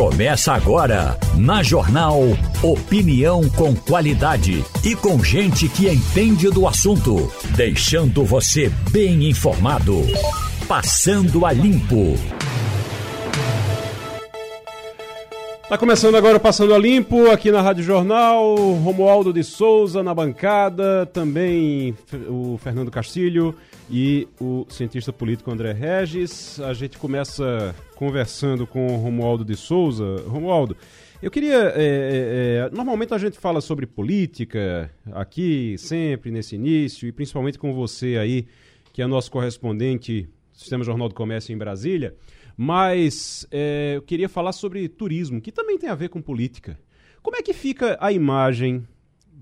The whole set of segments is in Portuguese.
Começa agora, na Jornal Opinião com qualidade e com gente que entende do assunto, deixando você bem informado. Passando a Limpo. Tá começando agora o Passando a Limpo aqui na Rádio Jornal. Romualdo de Souza na bancada, também o Fernando Castilho e o cientista político André Regis. A gente começa conversando com o Romualdo de Souza. Romualdo, eu queria. É, é, é, normalmente a gente fala sobre política aqui, sempre nesse início, e principalmente com você aí, que é nosso correspondente do Sistema Jornal do Comércio em Brasília. Mas é, eu queria falar sobre turismo, que também tem a ver com política. Como é que fica a imagem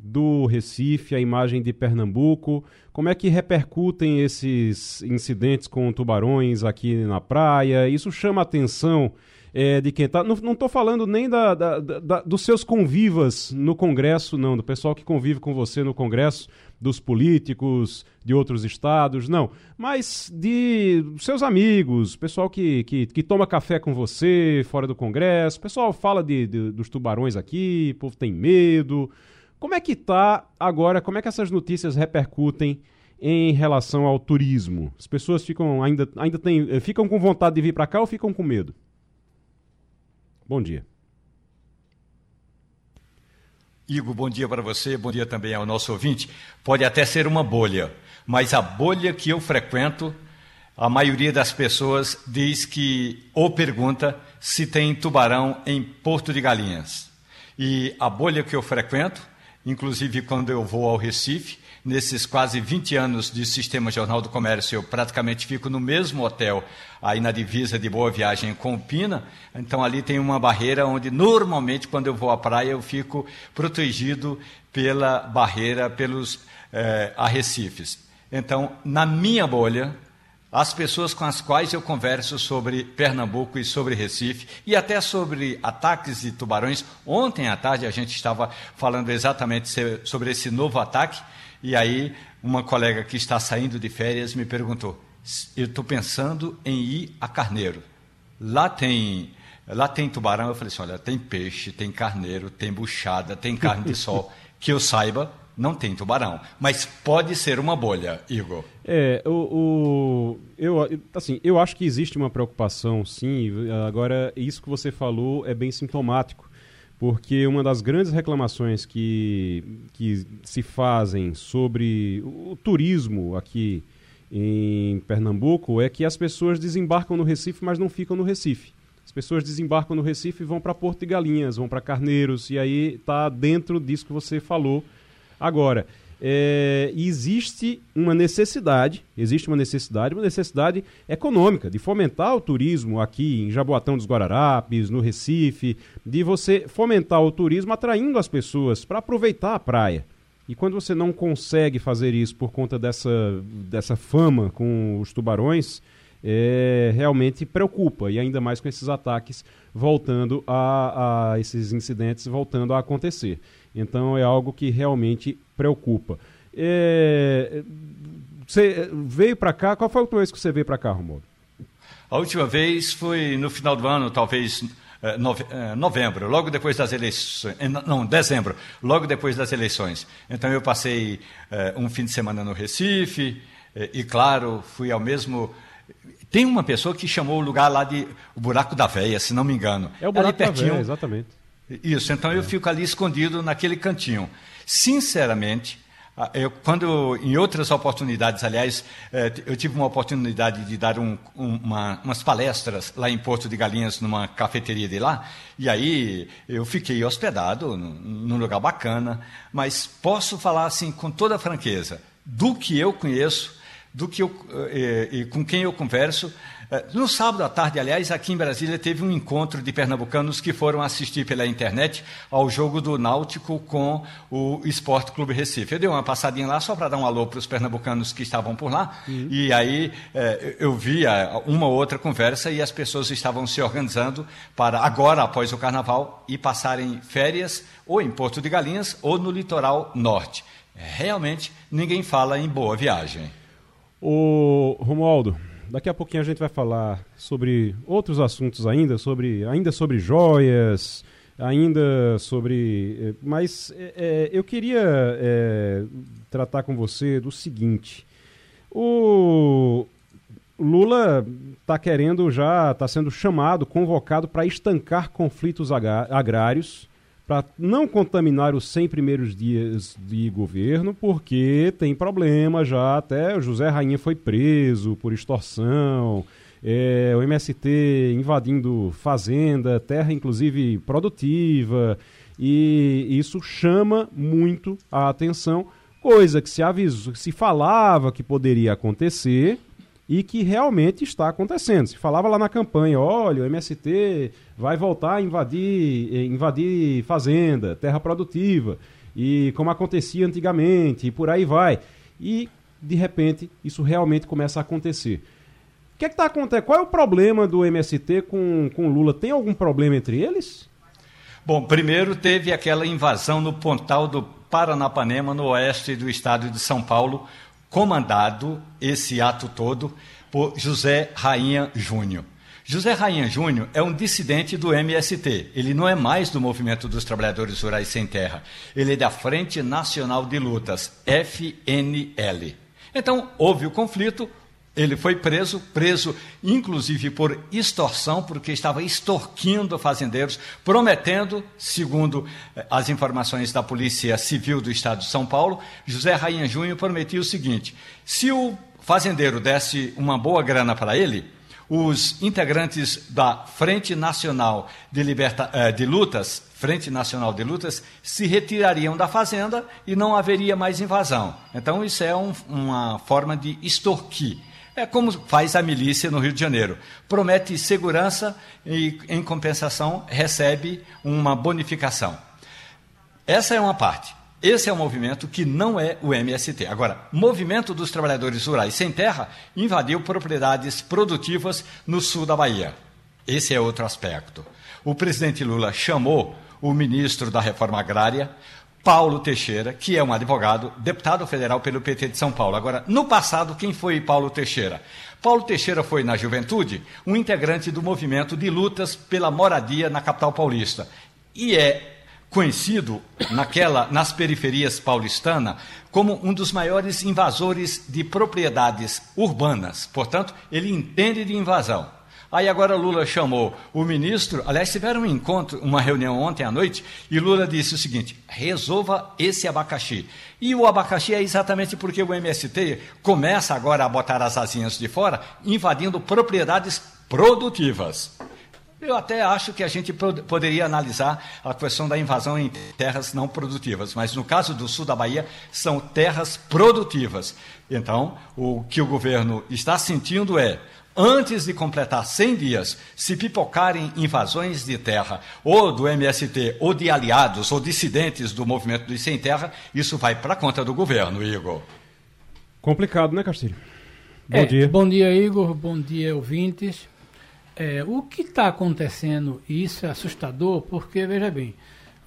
do Recife, a imagem de Pernambuco? Como é que repercutem esses incidentes com tubarões aqui na praia? Isso chama a atenção é, de quem está. Não estou falando nem da, da, da, dos seus convivas no Congresso, não, do pessoal que convive com você no Congresso, dos políticos de outros estados, não, mas de seus amigos, pessoal que, que, que toma café com você fora do Congresso, pessoal fala de, de, dos tubarões aqui, o povo tem medo. Como é que está agora? Como é que essas notícias repercutem em relação ao turismo? As pessoas ficam ainda, ainda tem, ficam com vontade de vir para cá ou ficam com medo? Bom dia. Igor, bom dia para você, bom dia também ao nosso ouvinte. Pode até ser uma bolha, mas a bolha que eu frequento, a maioria das pessoas diz que ou pergunta se tem tubarão em Porto de Galinhas. E a bolha que eu frequento, inclusive quando eu vou ao Recife, nesses quase 20 anos de Sistema Jornal do Comércio, eu praticamente fico no mesmo hotel, aí na divisa de Boa Viagem com Pina. Então ali tem uma barreira onde normalmente quando eu vou à praia eu fico protegido pela barreira, pelos eh, arrecifes. Então, na minha bolha, as pessoas com as quais eu converso sobre Pernambuco e sobre Recife e até sobre ataques de tubarões. Ontem à tarde a gente estava falando exatamente sobre esse novo ataque e aí, uma colega que está saindo de férias me perguntou: eu estou pensando em ir a Carneiro. Lá tem, lá tem tubarão. Eu falei assim: olha, tem peixe, tem carneiro, tem buchada, tem carne de sol. Que eu saiba, não tem tubarão. Mas pode ser uma bolha, Igor. É, o, o, eu, assim, eu acho que existe uma preocupação, sim. Agora, isso que você falou é bem sintomático porque uma das grandes reclamações que, que se fazem sobre o turismo aqui em Pernambuco é que as pessoas desembarcam no Recife, mas não ficam no Recife. As pessoas desembarcam no Recife e vão para Porto de Galinhas, vão para Carneiros, e aí está dentro disso que você falou agora é, existe uma necessidade, existe uma necessidade, uma necessidade econômica de fomentar o turismo aqui em Jaboatão dos Guararapes, no Recife, de você fomentar o turismo atraindo as pessoas para aproveitar a praia. E quando você não consegue fazer isso por conta dessa, dessa fama com os tubarões, é, realmente preocupa, e ainda mais com esses ataques voltando a, a esses incidentes voltando a acontecer. Então é algo que realmente preocupa. É, você veio para cá, qual foi a última vez que você veio para cá, Romualdo? A última vez foi no final do ano, talvez é, é, novembro, logo depois das eleições, é, não, dezembro, logo depois das eleições. Então eu passei um fim de semana no Recife e, claro, fui ao mesmo tem uma pessoa que chamou o lugar lá de o Buraco da Veia, se não me engano. É o Buraco da Veia, exatamente. Isso, então é. eu fico ali escondido naquele cantinho. Sinceramente, eu, quando em outras oportunidades, aliás, é, eu tive uma oportunidade de dar um, uma, umas palestras lá em Porto de Galinhas, numa cafeteria de lá, e aí eu fiquei hospedado num lugar bacana, mas posso falar assim com toda franqueza, do que eu conheço, do que eu, e, e com quem eu converso, é, no sábado à tarde, aliás, aqui em Brasília, teve um encontro de pernambucanos que foram assistir pela internet ao jogo do Náutico com o Esporte Clube Recife. Eu dei uma passadinha lá só para dar um alô para os pernambucanos que estavam por lá, uhum. e aí eu vi uma ou outra conversa e as pessoas estavam se organizando para agora, após o carnaval, ir passarem férias ou em Porto de Galinhas ou no litoral norte. Realmente, ninguém fala em boa viagem. O Romualdo, Daqui a pouquinho a gente vai falar sobre outros assuntos ainda, sobre ainda sobre joias, ainda sobre. Eh, mas é, eu queria é, tratar com você do seguinte. O Lula está querendo já, está sendo chamado, convocado para estancar conflitos agrários, para não contaminar os 100 primeiros dias de governo, porque tem problema já, até o José Rainha foi preso por extorsão, é, o MST invadindo fazenda, terra inclusive produtiva, e isso chama muito a atenção, coisa que se avisou, se falava que poderia acontecer, e que realmente está acontecendo. Se falava lá na campanha, olha, o MST vai voltar a invadir, eh, invadir fazenda, terra produtiva, e como acontecia antigamente, e por aí vai. E, de repente, isso realmente começa a acontecer. O que é está acontecendo? Qual é o problema do MST com, com Lula? Tem algum problema entre eles? Bom, primeiro teve aquela invasão no Pontal do Paranapanema, no oeste do estado de São Paulo, comandado esse ato todo por José Rainha Júnior. José Rainha Júnior é um dissidente do MST. Ele não é mais do Movimento dos Trabalhadores Rurais Sem Terra. Ele é da Frente Nacional de Lutas, FNL. Então, houve o conflito, ele foi preso, preso inclusive por extorsão, porque estava extorquindo fazendeiros, prometendo, segundo eh, as informações da Polícia Civil do Estado de São Paulo, José Rainha Júnior prometia o seguinte: se o fazendeiro desse uma boa grana para ele, os integrantes da Frente Nacional de, Liberta, eh, de Lutas, Frente Nacional de Lutas, se retirariam da fazenda e não haveria mais invasão. Então, isso é um, uma forma de extorquir. É como faz a milícia no Rio de Janeiro. Promete segurança e, em compensação, recebe uma bonificação. Essa é uma parte. Esse é um movimento que não é o MST. Agora, movimento dos trabalhadores rurais sem terra invadiu propriedades produtivas no sul da Bahia. Esse é outro aspecto. O presidente Lula chamou o ministro da Reforma Agrária, Paulo Teixeira, que é um advogado, deputado federal pelo PT de São Paulo. Agora, no passado, quem foi Paulo Teixeira? Paulo Teixeira foi, na juventude, um integrante do movimento de lutas pela moradia na capital paulista. E é conhecido naquela, nas periferias paulistanas como um dos maiores invasores de propriedades urbanas. Portanto, ele entende de invasão. Aí agora Lula chamou o ministro, aliás, tiveram um encontro, uma reunião ontem à noite, e Lula disse o seguinte: resolva esse abacaxi. E o abacaxi é exatamente porque o MST começa agora a botar as asinhas de fora, invadindo propriedades produtivas. Eu até acho que a gente poderia analisar a questão da invasão em terras não produtivas, mas no caso do sul da Bahia, são terras produtivas. Então, o que o governo está sentindo é antes de completar 100 dias, se pipocarem invasões de terra, ou do MST, ou de aliados, ou dissidentes do movimento dos sem terra, isso vai para conta do governo, Igor. Complicado, né, Castilho? Bom é, dia. Bom dia, Igor. Bom dia, ouvintes. É, o que está acontecendo, isso é assustador, porque, veja bem,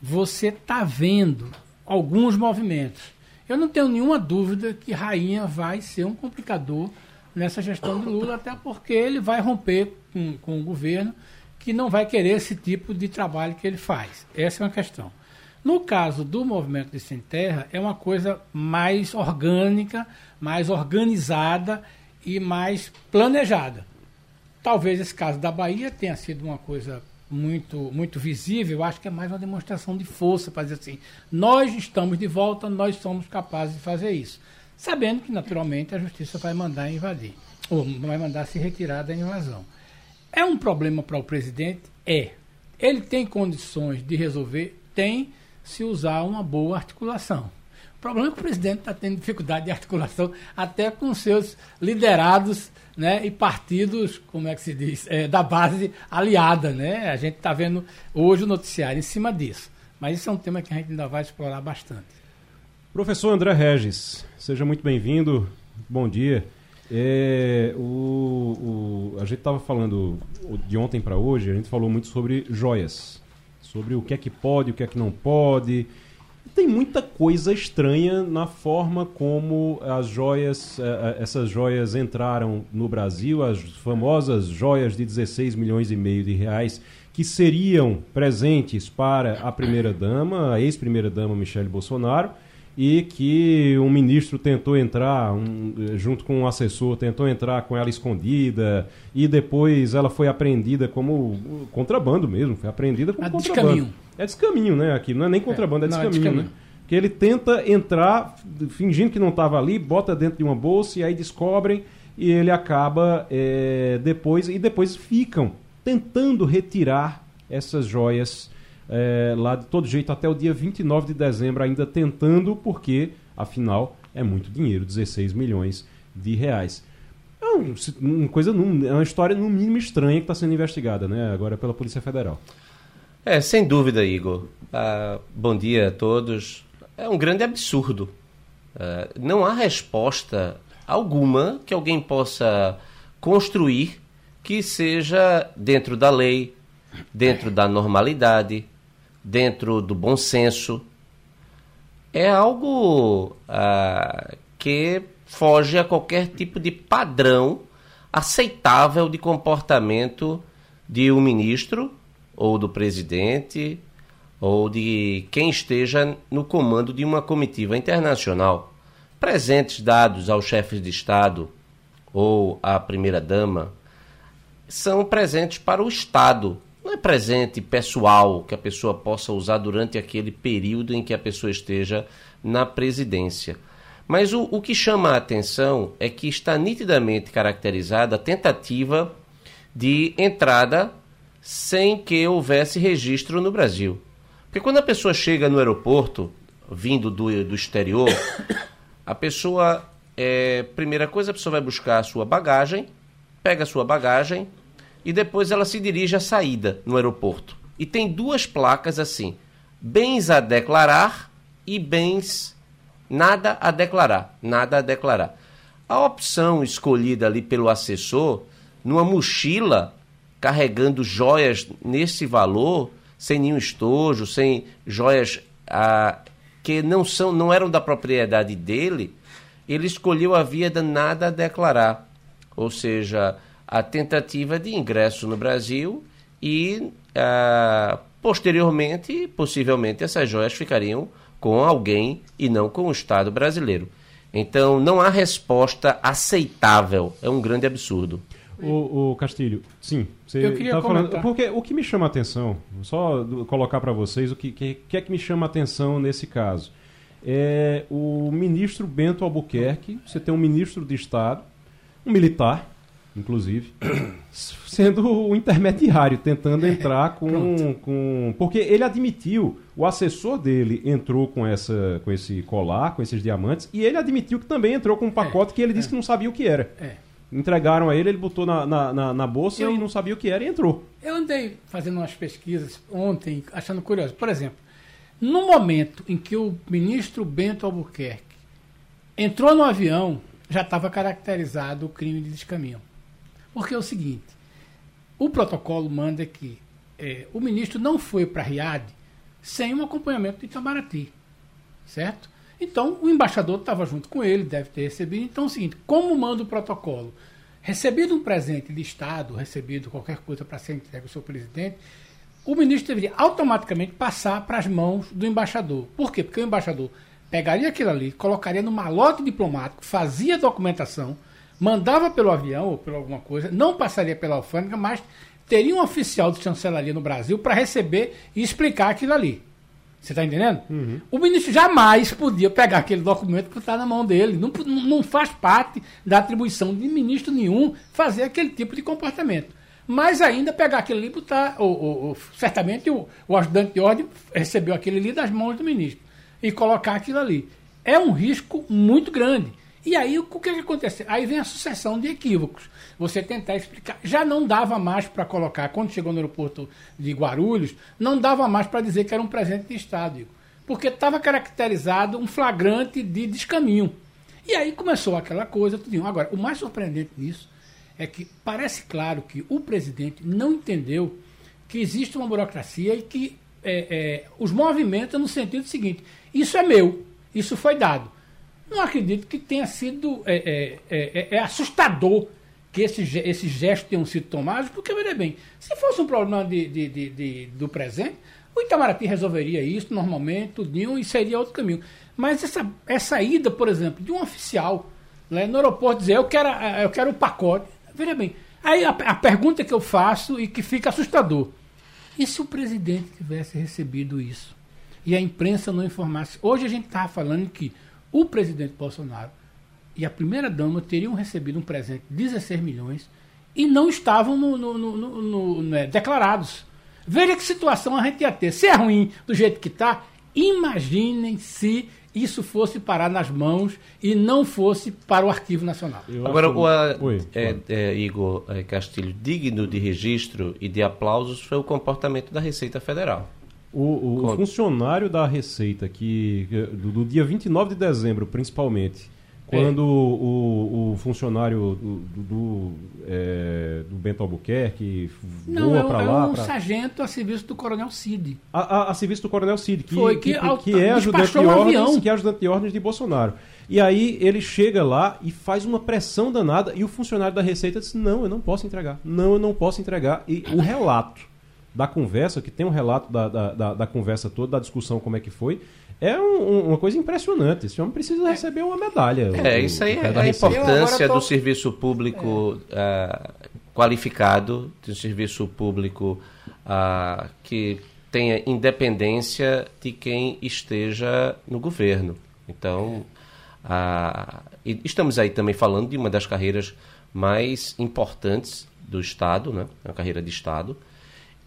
você está vendo alguns movimentos. Eu não tenho nenhuma dúvida que Rainha vai ser um complicador nessa gestão do Lula, até porque ele vai romper com, com o governo que não vai querer esse tipo de trabalho que ele faz. Essa é uma questão. No caso do movimento de Sem Terra, é uma coisa mais orgânica, mais organizada e mais planejada. Talvez esse caso da Bahia tenha sido uma coisa muito, muito visível, eu acho que é mais uma demonstração de força para dizer assim: nós estamos de volta, nós somos capazes de fazer isso sabendo que, naturalmente, a justiça vai mandar invadir, ou vai mandar se retirar da invasão. É um problema para o presidente? É. Ele tem condições de resolver? Tem, se usar uma boa articulação. O problema é que o presidente está tendo dificuldade de articulação até com seus liderados né, e partidos, como é que se diz, é, da base aliada. Né? A gente está vendo hoje o noticiário em cima disso. Mas isso é um tema que a gente ainda vai explorar bastante. Professor André Regis, seja muito bem-vindo. Bom dia. É, o, o, a gente estava falando de ontem para hoje, a gente falou muito sobre joias, sobre o que é que pode, o que é que não pode. tem muita coisa estranha na forma como as joias, eh, eh, essas joias entraram no Brasil, as famosas joias de 16 milhões e meio de reais, que seriam presentes para a primeira-dama, a ex-primeira-dama Michele Bolsonaro, e que um ministro tentou entrar, um, junto com um assessor, tentou entrar com ela escondida, e depois ela foi apreendida como contrabando mesmo, foi apreendida como a contrabando. Descaminho. É descaminho, né? Aqui não é nem contrabando, é, é descaminho, é descaminho. né? Que ele tenta entrar fingindo que não estava ali, bota dentro de uma bolsa e aí descobrem e ele acaba é, depois e depois ficam tentando retirar essas joias é, lá de todo jeito até o dia 29 de dezembro, ainda tentando, porque afinal é muito dinheiro 16 milhões de reais. É um, uma coisa, é uma história no mínimo estranha que está sendo investigada, né? Agora pela Polícia Federal. É, sem dúvida, Igor. Ah, bom dia a todos. É um grande absurdo. Ah, não há resposta alguma que alguém possa construir que seja dentro da lei, dentro da normalidade, dentro do bom senso. É algo ah, que foge a qualquer tipo de padrão aceitável de comportamento de um ministro ou do presidente ou de quem esteja no comando de uma comitiva internacional. Presentes dados aos chefes de Estado ou à primeira-dama são presentes para o Estado, não é presente pessoal que a pessoa possa usar durante aquele período em que a pessoa esteja na presidência. Mas o, o que chama a atenção é que está nitidamente caracterizada a tentativa de entrada sem que houvesse registro no Brasil. Porque quando a pessoa chega no aeroporto, vindo do, do exterior, a pessoa, é, primeira coisa, a pessoa vai buscar a sua bagagem, pega a sua bagagem, e depois ela se dirige à saída no aeroporto. E tem duas placas assim: bens a declarar e bens nada a declarar, nada a declarar. A opção escolhida ali pelo assessor, numa mochila carregando joias nesse valor, sem nenhum estojo, sem joias ah, que não são, não eram da propriedade dele, ele escolheu a via de nada a declarar. Ou seja, a tentativa de ingresso no Brasil e, ah, posteriormente, possivelmente, essas joias ficariam com alguém e não com o Estado brasileiro. Então, não há resposta aceitável. É um grande absurdo. O, o Castilho, sim. Você Eu queria falando, porque o que me chama a atenção, só colocar para vocês o que, que, que é que me chama a atenção nesse caso. É o ministro Bento Albuquerque, você tem um ministro de Estado, um militar, inclusive, sendo o intermediário, tentando entrar com, com. Porque ele admitiu, o assessor dele entrou com, essa, com esse colar, com esses diamantes, e ele admitiu que também entrou com um pacote é, que ele disse é. que não sabia o que era. É. Entregaram a ele, ele botou na, na, na, na bolsa eu, e não sabia o que era e entrou. Eu andei fazendo umas pesquisas ontem, achando curioso. Por exemplo, no momento em que o ministro Bento Albuquerque entrou no avião, já estava caracterizado o crime de descaminho. Porque é o seguinte: o protocolo manda que é, o ministro não foi para Riad sem um acompanhamento de Itamaraty, certo? Então o embaixador estava junto com ele, deve ter recebido. Então é o seguinte: como manda o protocolo? Recebido um presente de Estado, recebido qualquer coisa para ser entregue ao seu presidente, o ministro deveria automaticamente passar para as mãos do embaixador. Por quê? Porque o embaixador pegaria aquilo ali, colocaria no malote diplomático, fazia a documentação mandava pelo avião ou por alguma coisa, não passaria pela alfândega, mas teria um oficial de chancelaria no Brasil para receber e explicar aquilo ali. Você está entendendo? Uhum. O ministro jamais podia pegar aquele documento que está na mão dele. Não, não faz parte da atribuição de ministro nenhum fazer aquele tipo de comportamento. Mas ainda pegar aquele ali e botar. Ou, ou, ou, certamente o, o ajudante de ordem recebeu aquele ali das mãos do ministro e colocar aquilo ali. É um risco muito grande. E aí o que, que acontece? Aí vem a sucessão de equívocos. Você tentar explicar. Já não dava mais para colocar, quando chegou no aeroporto de Guarulhos, não dava mais para dizer que era um presente de Estado, porque estava caracterizado um flagrante de descaminho. E aí começou aquela coisa, tudo. Agora, o mais surpreendente nisso é que parece claro que o presidente não entendeu que existe uma burocracia e que é, é, os movimenta no sentido seguinte: isso é meu, isso foi dado. Não acredito que tenha sido é, é, é, é assustador que esses esse gestos tenham sido tomados, porque, veja bem, se fosse um problema de, de, de, de, do presente, o Itamaraty resolveria isso normalmente, tudinho, e seria outro caminho. Mas essa, essa ida, por exemplo, de um oficial né, no aeroporto dizer eu quero, eu quero o pacote, veja bem, aí a, a pergunta que eu faço e que fica assustador, e se o presidente tivesse recebido isso? E a imprensa não informasse? Hoje a gente estava falando que o presidente Bolsonaro e a primeira-dama teriam recebido um presente de 16 milhões e não estavam no, no, no, né, declarados. Veja que situação a gente ia ter. Se é ruim do jeito que está, imaginem se isso fosse parar nas mãos e não fosse para o Arquivo Nacional. Eu Agora, acho... o, a, Oi, é, é, Igor é, Castilho, digno de registro e de aplausos foi o comportamento da Receita Federal. O, o funcionário da Receita, que do, do, dia 29 de dezembro, principalmente, quando é. o, o, funcionário do, do, é, do Bento Albuquerque Não, voa é para lá... Não, é um pra... sargento a serviço do Coronel Cid. A, a, a serviço do Coronel Cid, que, Foi, que, que, que é ajudante de ordens, que é ajudante de ordens de Bolsonaro. E aí ele chega lá e faz uma pressão danada e o funcionário da Receita diz, não, eu não posso entregar. Não, eu não posso entregar. E o relato da conversa, que tem um relato da, da, da, da conversa toda, da discussão, como é que foi, é um, uma coisa impressionante. Esse homem precisa receber uma medalha. É, o, isso aí é a importância tô... do serviço público é. uh, qualificado, de um serviço público uh, que tenha independência de quem esteja no governo. Então, uh, estamos aí também falando de uma das carreiras mais importantes do Estado, né? uma carreira de Estado,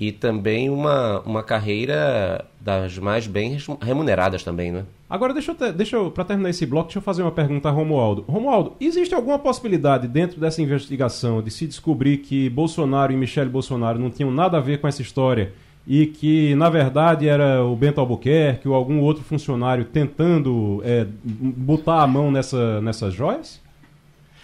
e também uma, uma carreira das mais bem remuneradas também, né? Agora, deixa eu, deixa eu para terminar esse bloco, deixa eu fazer uma pergunta a Romualdo. Romualdo, existe alguma possibilidade dentro dessa investigação de se descobrir que Bolsonaro e Michele Bolsonaro não tinham nada a ver com essa história e que, na verdade, era o Bento Albuquerque ou algum outro funcionário tentando é, botar a mão nessa, nessas joias?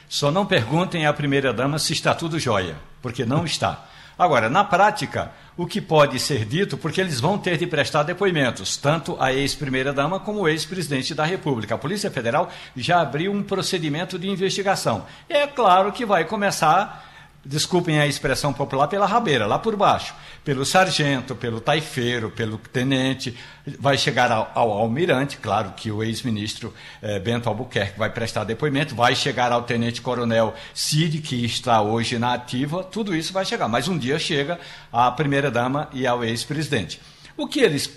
Só não perguntem à primeira-dama se está tudo jóia, porque não está. Agora, na prática, o que pode ser dito, porque eles vão ter de prestar depoimentos, tanto a ex-primeira-dama como o ex-presidente da República. A Polícia Federal já abriu um procedimento de investigação. É claro que vai começar desculpem a expressão popular, pela rabeira, lá por baixo, pelo sargento, pelo taifeiro, pelo tenente, vai chegar ao, ao almirante, claro que o ex-ministro eh, Bento Albuquerque vai prestar depoimento, vai chegar ao tenente-coronel Cid, que está hoje na ativa, tudo isso vai chegar, mas um dia chega à primeira-dama e ao ex-presidente. O que eles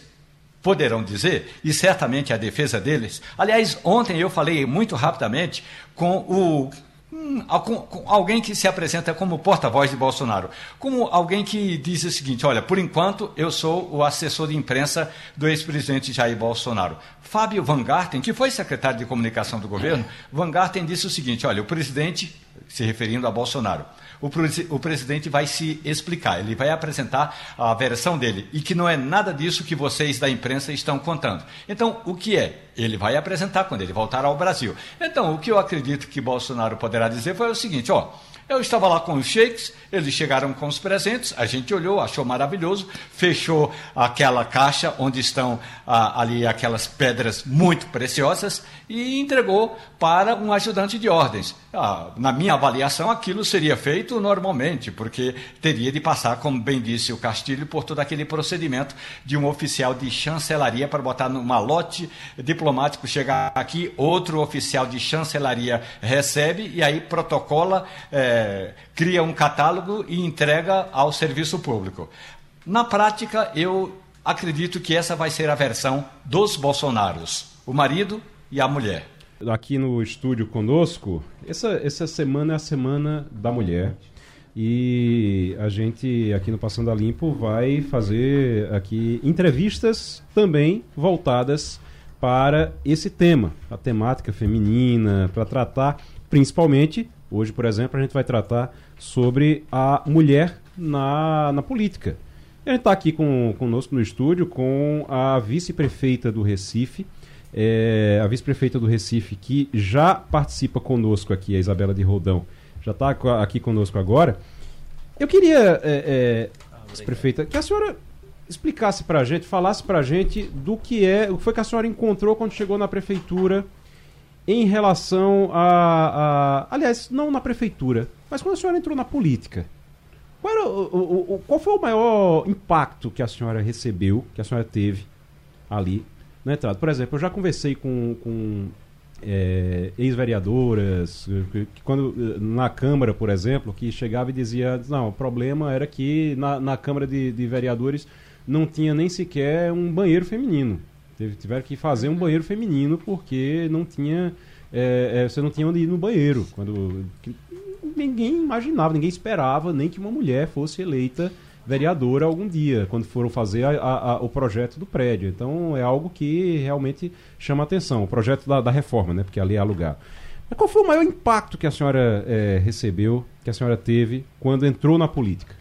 poderão dizer, e certamente a defesa deles, aliás, ontem eu falei muito rapidamente com o Hum, alguém que se apresenta como porta-voz de Bolsonaro, como alguém que diz o seguinte: olha, por enquanto eu sou o assessor de imprensa do ex-presidente Jair Bolsonaro. Fábio Van Garten, que foi secretário de comunicação do governo, Van Garten disse o seguinte: olha, o presidente, se referindo a Bolsonaro, o, o presidente vai se explicar, ele vai apresentar a versão dele e que não é nada disso que vocês da imprensa estão contando. Então, o que é? Ele vai apresentar quando ele voltar ao Brasil. Então, o que eu acredito que Bolsonaro poderá dizer foi o seguinte: ó. Eu estava lá com os sheiks, eles chegaram com os presentes, a gente olhou, achou maravilhoso, fechou aquela caixa onde estão ah, ali aquelas pedras muito preciosas e entregou para um ajudante de ordens. Ah, na minha avaliação, aquilo seria feito normalmente, porque teria de passar, como bem disse o Castilho, por todo aquele procedimento de um oficial de chancelaria para botar no malote diplomático, chegar aqui, outro oficial de chancelaria recebe e aí protocola. É, cria um catálogo e entrega ao serviço público. Na prática, eu acredito que essa vai ser a versão dos Bolsonaros, o marido e a mulher. Aqui no estúdio conosco, essa, essa semana é a Semana da Mulher. E a gente aqui no Passando a Limpo vai fazer aqui entrevistas também voltadas para esse tema, a temática feminina, para tratar principalmente Hoje, por exemplo, a gente vai tratar sobre a mulher na, na política. E a gente está aqui com, conosco no estúdio com a vice-prefeita do Recife, é, a vice-prefeita do Recife, que já participa conosco aqui, a Isabela de Roldão, já está aqui conosco agora. Eu queria, é, é, vice-prefeita, que a senhora explicasse para a gente, falasse para a gente do que é, o que foi que a senhora encontrou quando chegou na prefeitura em relação a, a aliás, não na prefeitura, mas quando a senhora entrou na política. Qual, era o, o, o, qual foi o maior impacto que a senhora recebeu, que a senhora teve ali na entrada? Por exemplo, eu já conversei com, com é, ex-vereadoras, que, quando na Câmara, por exemplo, que chegava e dizia, não, o problema era que na, na Câmara de, de Vereadores não tinha nem sequer um banheiro feminino. Teve, tiveram que fazer um banheiro feminino porque não tinha. É, é, você não tinha onde ir no banheiro. Quando ninguém imaginava, ninguém esperava nem que uma mulher fosse eleita vereadora algum dia, quando foram fazer a, a, a, o projeto do prédio. Então é algo que realmente chama atenção, o projeto da, da reforma, né? Porque ali é alugar. Mas qual foi o maior impacto que a senhora é, recebeu, que a senhora teve quando entrou na política?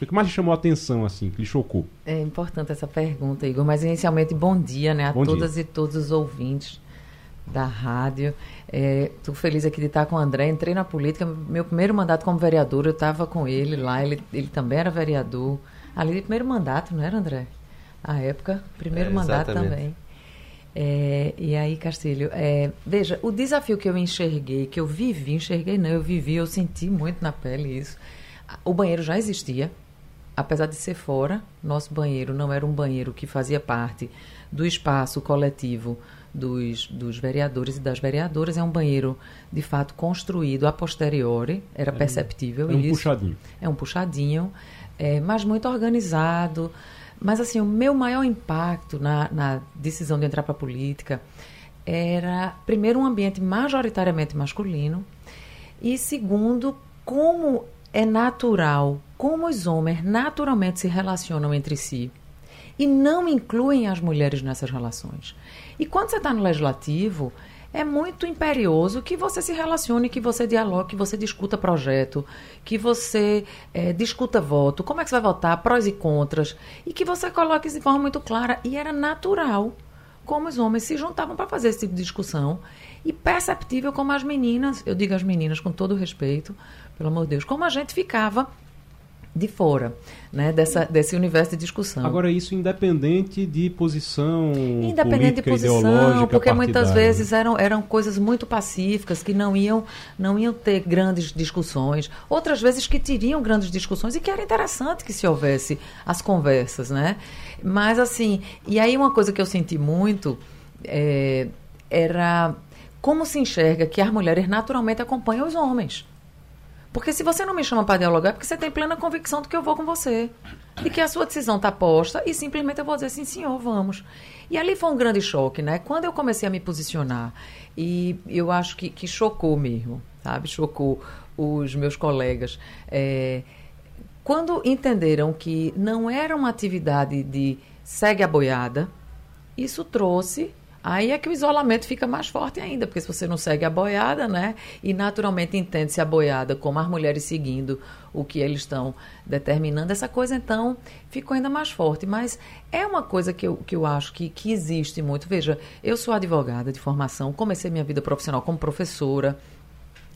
O que mais lhe chamou a atenção, assim, que lhe chocou? É importante essa pergunta, Igor, mas inicialmente bom dia, né, a bom todas dia. e todos os ouvintes da rádio. Estou é, feliz aqui de estar com o André. Entrei na política, meu primeiro mandato como vereador, eu estava com ele lá, ele, ele também era vereador. Ali, primeiro mandato, não era, André? A época, primeiro é, mandato também. É, e aí, Castilho, é, veja, o desafio que eu enxerguei, que eu vivi, enxerguei não, eu vivi, eu senti muito na pele isso. O banheiro já existia, apesar de ser fora, nosso banheiro não era um banheiro que fazia parte do espaço coletivo dos, dos vereadores e das vereadoras. É um banheiro, de fato, construído a posteriori, era é perceptível é um isso. puxadinho. É um puxadinho, é, mas muito organizado. Mas, assim, o meu maior impacto na, na decisão de entrar para a política era, primeiro, um ambiente majoritariamente masculino e, segundo, como é natural, como os homens naturalmente se relacionam entre si e não incluem as mulheres nessas relações. E quando você está no legislativo, é muito imperioso que você se relacione, que você dialogue, que você discuta projeto, que você é, discuta voto, como é que você vai votar, prós e contras, e que você coloque isso de forma muito clara. E era natural como os homens se juntavam para fazer esse tipo de discussão e perceptível como as meninas, eu digo as meninas com todo respeito, pelo amor de Deus, como a gente ficava de fora né, dessa, desse universo de discussão. Agora, isso independente de posição Independente política, de posição, porque muitas vezes eram, eram coisas muito pacíficas que não iam, não iam ter grandes discussões. Outras vezes que teriam grandes discussões e que era interessante que se houvesse as conversas, né? Mas, assim, e aí uma coisa que eu senti muito é, era como se enxerga que as mulheres naturalmente acompanham os homens. Porque se você não me chama para dialogar, é porque você tem plena convicção de que eu vou com você. De que a sua decisão está posta e simplesmente eu vou dizer sim, senhor, vamos. E ali foi um grande choque, né? Quando eu comecei a me posicionar, e eu acho que, que chocou mesmo, sabe? Chocou os meus colegas. É, quando entenderam que não era uma atividade de segue a boiada, isso trouxe Aí é que o isolamento fica mais forte ainda, porque se você não segue a boiada, né? E naturalmente entende-se a boiada como as mulheres seguindo o que eles estão determinando, essa coisa então ficou ainda mais forte. Mas é uma coisa que eu, que eu acho que, que existe muito. Veja, eu sou advogada de formação, comecei minha vida profissional como professora.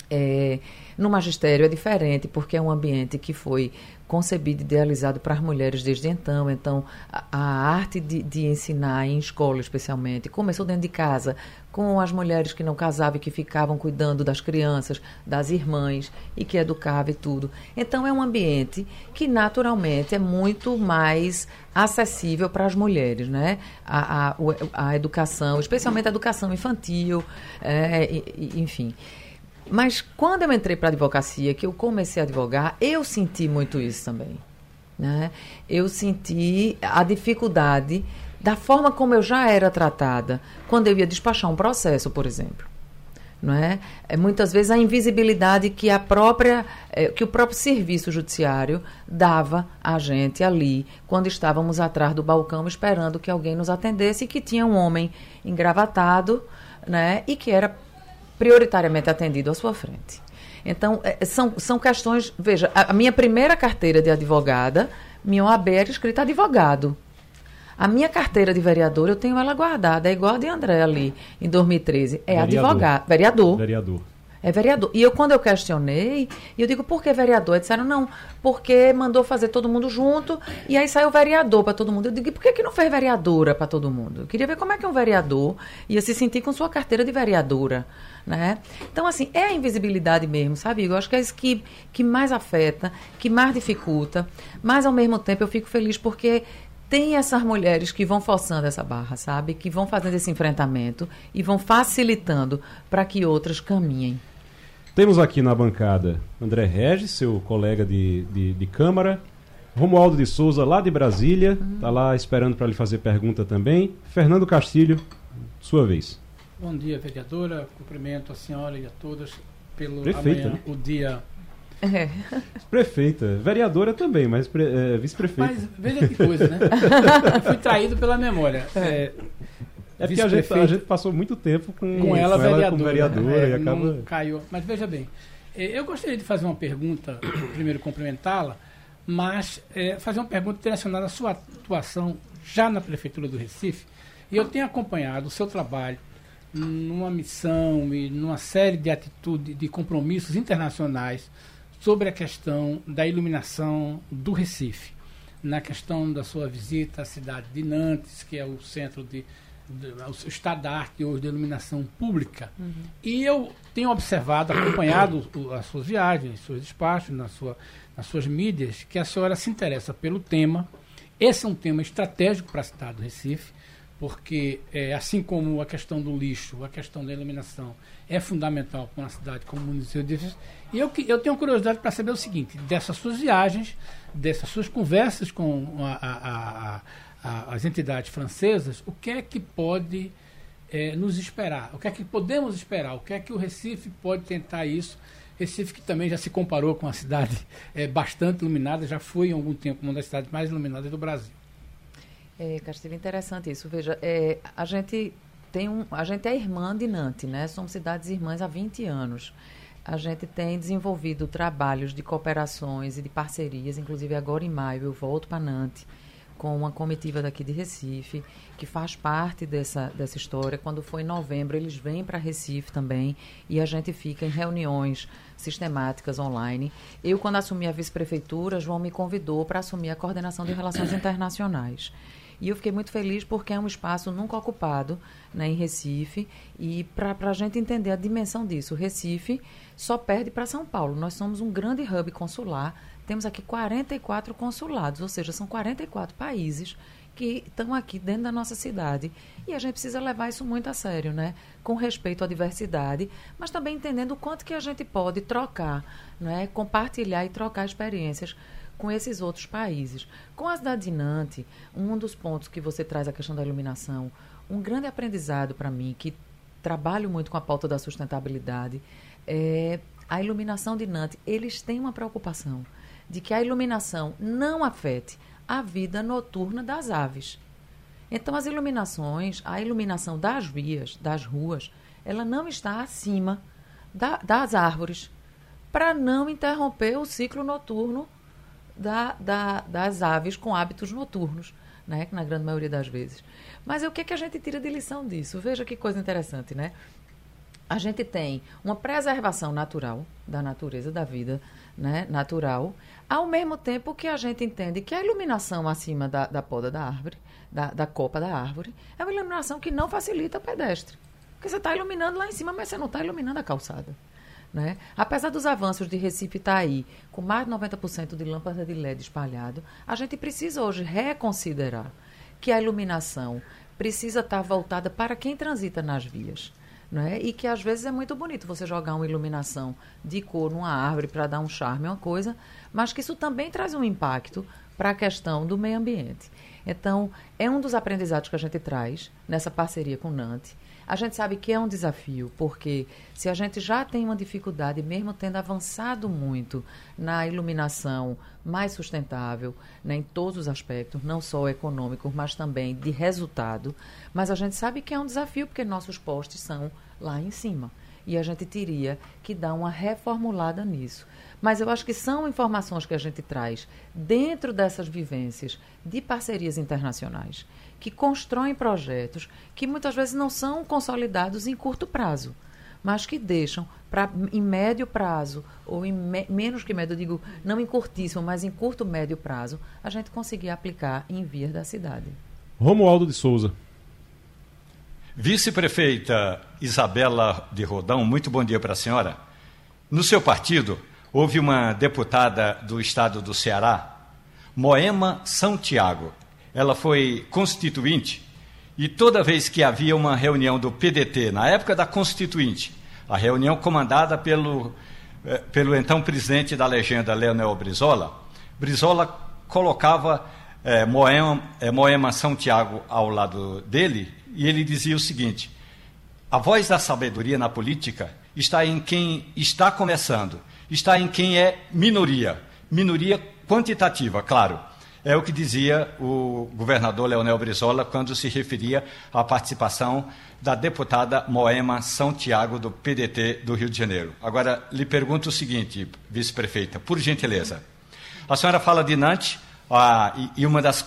É, no magistério é diferente, porque é um ambiente que foi concebido e idealizado para as mulheres desde então. Então, a, a arte de, de, ensinar em escola, especialmente, começou dentro de casa, com as mulheres que não casavam e que ficavam cuidando das crianças, das irmãs e que educavam e tudo. Então, é um ambiente que, naturalmente, é muito mais acessível para as mulheres, né? A, a, a educação, especialmente a educação infantil, é, enfim. Mas quando eu entrei para a advocacia, que eu comecei a advogar, eu senti muito isso também. Né? Eu senti a dificuldade da forma como eu já era tratada quando eu ia despachar um processo, por exemplo. Não é? é muitas vezes a invisibilidade que a própria é, que o próprio serviço judiciário dava a gente ali quando estávamos atrás do balcão esperando que alguém nos atendesse e que tinha um homem engravatado né, e que era prioritariamente atendido à sua frente. Então, é, são, são questões. Veja, a, a minha primeira carteira de advogada, minha OAB era escrita advogado. A minha carteira de vereador, eu tenho ela guardada, é igual a de André ali, em 2013. É vereador. advogado. Vereador. Vereador. É vereador. E eu, quando eu questionei, eu digo, por que vereador? Eles disseram, não, porque mandou fazer todo mundo junto, e aí saiu vereador para todo mundo. Eu digo, por que, que não fez vereadora para todo mundo? Eu queria ver como é que um vereador ia se sentir com sua carteira de vereadora. Né? Então, assim, é a invisibilidade mesmo, sabe? Eu acho que é isso que, que mais afeta, que mais dificulta, mas ao mesmo tempo eu fico feliz porque tem essas mulheres que vão forçando essa barra, sabe? Que vão fazendo esse enfrentamento e vão facilitando para que outras caminhem. Temos aqui na bancada André Regis, seu colega de, de, de Câmara. Romualdo de Souza, lá de Brasília, está lá esperando para lhe fazer pergunta também. Fernando Castilho, sua vez. Bom dia, vereadora. Cumprimento a senhora e a todas pelo Prefeita, amanhã, né? o dia é. Prefeita, vereadora também, mas é, vice-prefeita. Mas veja que coisa, né? Eu fui traído pela memória. É, é porque a gente, a gente, passou muito tempo com, com ela, com vereadora, ela como vereadora é, e acaba. Caiu. Mas veja bem, é, eu gostaria de fazer uma pergunta, primeiro cumprimentá-la, mas é, fazer uma pergunta direcionada à sua atuação já na Prefeitura do Recife. E eu tenho acompanhado o seu trabalho numa missão e numa série de atitudes, de compromissos internacionais sobre a questão da iluminação do Recife, na questão da sua visita à cidade de Nantes, que é o centro de o estado da arte hoje de iluminação pública. Uhum. E eu tenho observado, acompanhado as suas viagens, seus despachos, na sua, nas suas mídias, que a senhora se interessa pelo tema. Esse é um tema estratégico para a cidade do Recife porque é, assim como a questão do lixo, a questão da iluminação é fundamental para uma cidade como o município de E eu, eu tenho curiosidade para saber o seguinte, dessas suas viagens, dessas suas conversas com a, a, a, as entidades francesas, o que é que pode é, nos esperar? O que é que podemos esperar? O que é que o Recife pode tentar isso? Recife que também já se comparou com uma cidade é, bastante iluminada, já foi em algum tempo uma das cidades mais iluminadas do Brasil. É, Castilho, interessante isso. Veja, é, a gente tem um, a gente é irmã de Nantes, né? Somos cidades irmãs há 20 anos. A gente tem desenvolvido trabalhos de cooperações e de parcerias, inclusive agora em maio eu volto para Nantes com uma comitiva daqui de Recife, que faz parte dessa, dessa história. Quando foi em novembro, eles vêm para Recife também e a gente fica em reuniões sistemáticas online. Eu, quando assumi a vice-prefeitura, João me convidou para assumir a coordenação de relações internacionais. E eu fiquei muito feliz porque é um espaço nunca ocupado né, em Recife. E para a gente entender a dimensão disso, Recife só perde para São Paulo. Nós somos um grande hub consular. Temos aqui 44 consulados, ou seja, são 44 países que estão aqui dentro da nossa cidade. E a gente precisa levar isso muito a sério, né? Com respeito à diversidade, mas também entendendo o quanto que a gente pode trocar, né? compartilhar e trocar experiências com esses outros países. Com a cidade de Nantes, um dos pontos que você traz a questão da iluminação, um grande aprendizado para mim, que trabalho muito com a pauta da sustentabilidade, é a iluminação de Nantes. Eles têm uma preocupação de que a iluminação não afete a vida noturna das aves. Então, as iluminações, a iluminação das vias, das ruas, ela não está acima da, das árvores, para não interromper o ciclo noturno da, da, das aves com hábitos noturnos, né? na grande maioria das vezes. Mas o que, é que a gente tira de lição disso? Veja que coisa interessante, né? A gente tem uma preservação natural da natureza, da vida né, natural, ao mesmo tempo que a gente entende que a iluminação acima da, da poda da árvore, da, da copa da árvore, é uma iluminação que não facilita o pedestre. Porque você está iluminando lá em cima, mas você não está iluminando a calçada. Né? Apesar dos avanços de Recife estar tá aí, com mais de 90% de lâmpadas de LED espalhado, a gente precisa hoje reconsiderar que a iluminação precisa estar voltada para quem transita nas vias. Né? E que às vezes é muito bonito você jogar uma iluminação de cor numa árvore para dar um charme, uma coisa, mas que isso também traz um impacto para a questão do meio ambiente. Então, é um dos aprendizados que a gente traz nessa parceria com o Nantes a gente sabe que é um desafio, porque se a gente já tem uma dificuldade, mesmo tendo avançado muito na iluminação mais sustentável, né, em todos os aspectos, não só econômico, mas também de resultado, mas a gente sabe que é um desafio, porque nossos postes são lá em cima. E a gente teria que dar uma reformulada nisso. Mas eu acho que são informações que a gente traz dentro dessas vivências de parcerias internacionais que constroem projetos que muitas vezes não são consolidados em curto prazo, mas que deixam para em médio prazo ou em me, menos que médio, eu digo não em curtíssimo, mas em curto médio prazo, a gente conseguir aplicar em vias da cidade. Romualdo de Souza. Vice-prefeita Isabela de Rodão, muito bom dia para a senhora. No seu partido, houve uma deputada do estado do Ceará, Moema Santiago. Ela foi constituinte e toda vez que havia uma reunião do PDT, na época da constituinte, a reunião comandada pelo, eh, pelo então presidente da legenda, Leonel Brizola, Brizola colocava eh, Moema, eh, Moema Santiago ao lado dele e ele dizia o seguinte: a voz da sabedoria na política está em quem está começando, está em quem é minoria, minoria quantitativa, claro. É o que dizia o governador Leonel Brizola quando se referia à participação da deputada Moema Santiago, do PDT do Rio de Janeiro. Agora, lhe pergunto o seguinte, vice-prefeita, por gentileza. A senhora fala de Nantes, ah, e, e uma das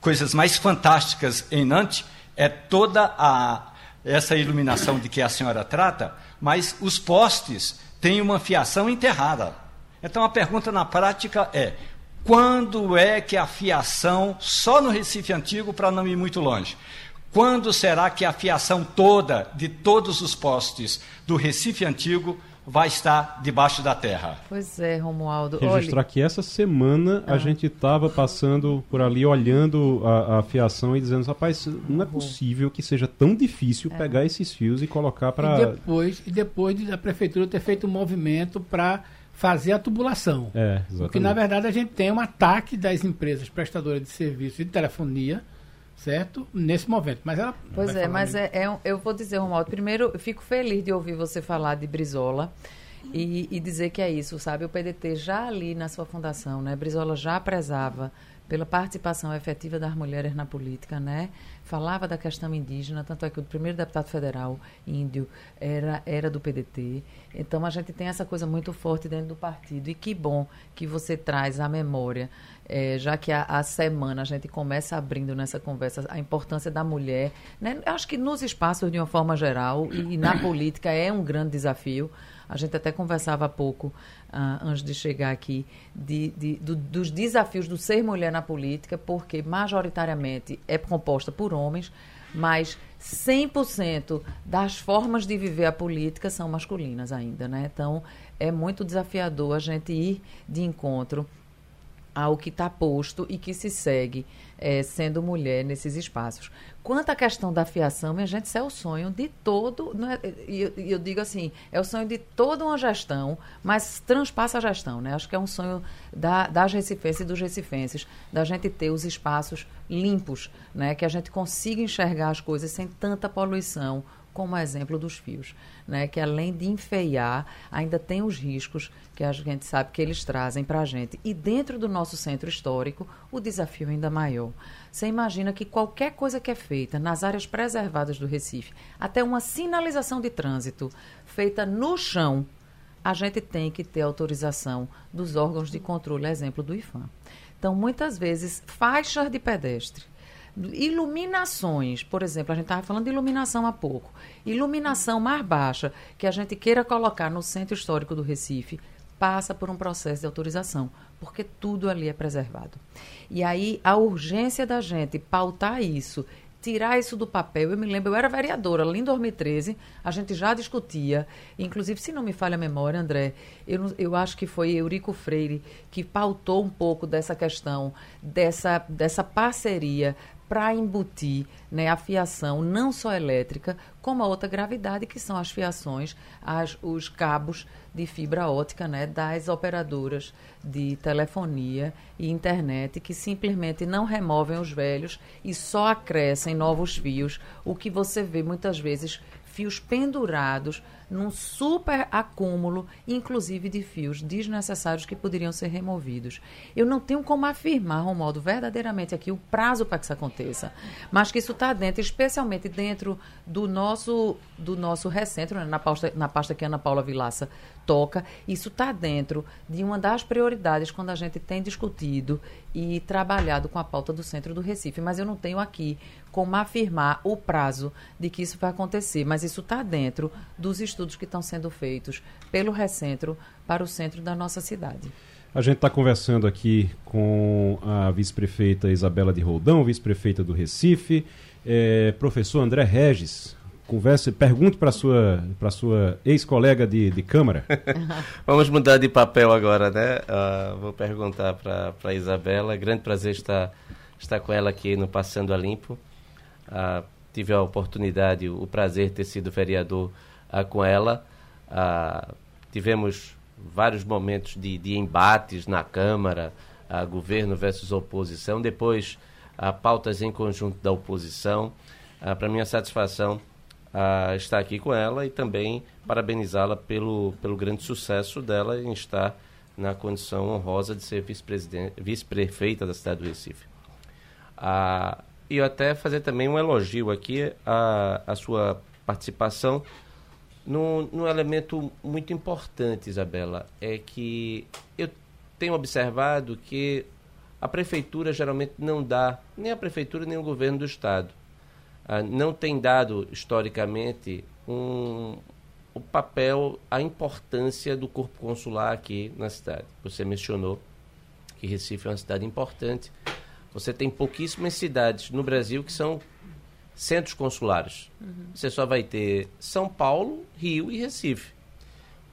coisas mais fantásticas em Nantes é toda a, essa iluminação de que a senhora trata, mas os postes têm uma fiação enterrada. Então a pergunta na prática é: quando é que a fiação, só no Recife Antigo, para não ir muito longe, quando será que a fiação toda de todos os postes do Recife Antigo vai estar debaixo da terra. Pois é, Romualdo. Registrar Olhe... que essa semana ah. a gente estava passando por ali, olhando a, a, fiação e dizendo, rapaz, não é possível que seja tão difícil é. pegar esses fios e colocar para... E depois, e depois da prefeitura ter feito um movimento para fazer a tubulação. É, exatamente. Porque, na verdade, a gente tem um ataque das empresas prestadoras de serviço de telefonia, certo? Nesse momento. Mas ela. Pois é, mas é, é, eu vou dizer, Romualdo, primeiro, eu fico feliz de ouvir você falar de Brizola. E, e, dizer que é isso, sabe? O PDT já ali na sua fundação, né? Brizola já prezava pela participação efetiva das mulheres na política, né? Falava da questão indígena, tanto é que o primeiro deputado federal índio era, era do PDT. Então a gente tem essa coisa muito forte dentro do partido. E que bom que você traz à memória é, já que a, a, semana a gente começa abrindo nessa conversa a importância da mulher, né? acho que nos espaços de uma forma geral e, e na política é um grande desafio. A gente até conversava há pouco, uh, antes de chegar aqui, de, de, do, dos desafios do ser mulher na política, porque majoritariamente é composta por homens, mas 100% das formas de viver a política são masculinas ainda, né? Então, é muito desafiador a gente ir de encontro ao que está posto e que se segue é, sendo mulher nesses espaços. Quanto à questão da fiação, minha gente, isso é o sonho de todo. É, e eu, eu, digo assim, é o sonho de toda uma gestão, mas transpassa a gestão, né? Acho que é um sonho da, das recifenses e dos recifenses, da gente ter os espaços limpos, né? Que a gente consiga enxergar as coisas sem tanta poluição, como exemplo dos fios, né? que além de enfeiar, ainda tem os riscos que a gente sabe que eles trazem para a gente. E dentro do nosso centro histórico, o desafio é ainda maior. Você imagina que qualquer coisa que é feita nas áreas preservadas do Recife, até uma sinalização de trânsito feita no chão, a gente tem que ter autorização dos órgãos de controle, exemplo do IFAM. Então, muitas vezes, faixas de pedestre iluminações, por exemplo, a gente estava falando de iluminação há pouco. Iluminação mais baixa que a gente queira colocar no centro histórico do Recife passa por um processo de autorização, porque tudo ali é preservado. E aí a urgência da gente pautar isso, tirar isso do papel. Eu me lembro, eu era vereadora ali em 2013, a gente já discutia, inclusive, se não me falha a memória, André, eu, eu acho que foi Eurico Freire que pautou um pouco dessa questão, dessa, dessa parceria para embutir né, a fiação não só elétrica, como a outra gravidade, que são as fiações, as, os cabos de fibra ótica né, das operadoras de telefonia e internet, que simplesmente não removem os velhos e só acrescem novos fios, o que você vê muitas vezes fios pendurados num super acúmulo, inclusive de fios desnecessários que poderiam ser removidos. Eu não tenho como afirmar, Romualdo, verdadeiramente aqui o prazo para que isso aconteça, mas que isso está dentro, especialmente dentro do nosso, do nosso recentro, né, na, pasta, na pasta que a Ana Paula Vilaça toca, isso está dentro de uma das prioridades quando a gente tem discutido e trabalhado com a pauta do centro do Recife. Mas eu não tenho aqui como afirmar o prazo de que isso vai acontecer, mas isso está dentro dos estudos que estão sendo feitos pelo Recentro para o centro da nossa cidade. A gente está conversando aqui com a vice-prefeita Isabela de Roldão, vice-prefeita do Recife, é, professor André Regis. Converse, pergunte para sua para sua ex-colega de, de câmara. Vamos mudar de papel agora, né? Uh, vou perguntar para a Isabela. Grande prazer estar estar com ela aqui no Passando a Limpo. Uh, tive a oportunidade, o prazer de ter sido vereador uh, com ela. tivemos vários momentos de, de embates na Câmara, governo versus oposição. Depois, pautas em conjunto da oposição. para minha satisfação, a estar aqui com ela e também parabenizá-la pelo, pelo grande sucesso dela em estar na condição honrosa de ser vice-prefeita da cidade do Recife. Ah, e até fazer também um elogio aqui à, à sua participação num, num elemento muito importante, Isabela, é que eu tenho observado que a prefeitura geralmente não dá, nem a prefeitura nem o governo do estado, ah, não tem dado historicamente um, o papel, a importância do corpo consular aqui na cidade. Você mencionou que Recife é uma cidade importante. Você tem pouquíssimas cidades no Brasil que são centros consulares. Uhum. Você só vai ter São Paulo, Rio e Recife.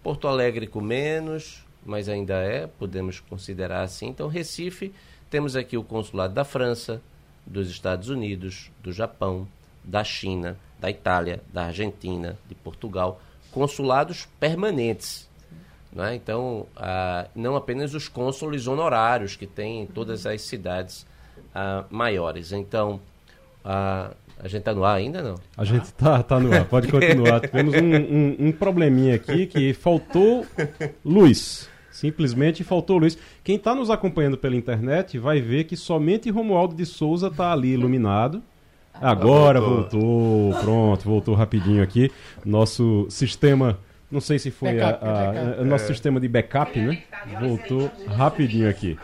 Porto Alegre com menos, mas ainda é, podemos considerar assim. Então, Recife, temos aqui o consulado da França, dos Estados Unidos, do Japão, da China, da Itália, da Argentina, de Portugal, consulados permanentes. Né? Então, ah, não apenas os cônsules honorários que tem em todas as cidades ah, maiores. Então, ah, a gente está no ar ainda não? A gente está tá no ar, pode continuar. Tivemos um, um, um probleminha aqui que faltou luz. Simplesmente faltou luz. Quem está nos acompanhando pela internet vai ver que somente Romualdo de Souza está ali iluminado. Agora voltou. voltou. Pronto, voltou rapidinho aqui. Nosso sistema, não sei se foi backup, a, a, a nosso é. sistema de backup, né? Voltou rapidinho aqui.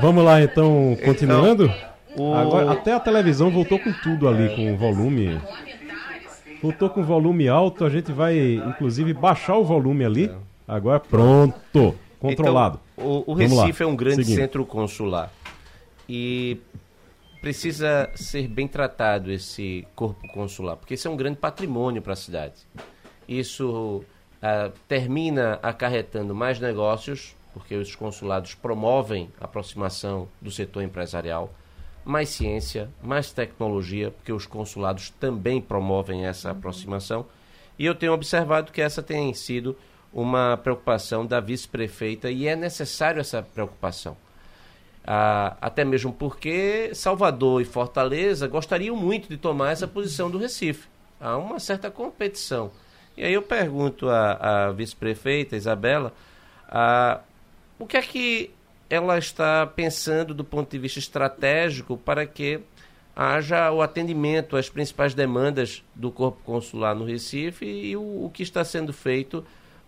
Vamos lá então, continuando. Então, o... Agora, até a televisão voltou com tudo ali, com o volume. Voltou com volume alto, a gente vai inclusive baixar o volume ali. É. Agora pronto, controlado. Então, o, o Recife é um grande Seguindo. centro consular. E precisa ser bem tratado esse corpo consular, porque isso é um grande patrimônio para a cidade. Isso uh, termina acarretando mais negócios, porque os consulados promovem a aproximação do setor empresarial, mais ciência, mais tecnologia, porque os consulados também promovem essa aproximação. E eu tenho observado que essa tem sido uma preocupação da vice-prefeita e é necessário essa preocupação ah, até mesmo porque Salvador e Fortaleza gostariam muito de tomar essa posição do Recife. Há uma certa competição. E aí eu pergunto à, à vice-prefeita Isabela ah, o que é que ela está pensando do ponto de vista estratégico para que haja o atendimento às principais demandas do corpo consular no Recife e o, o que está sendo feito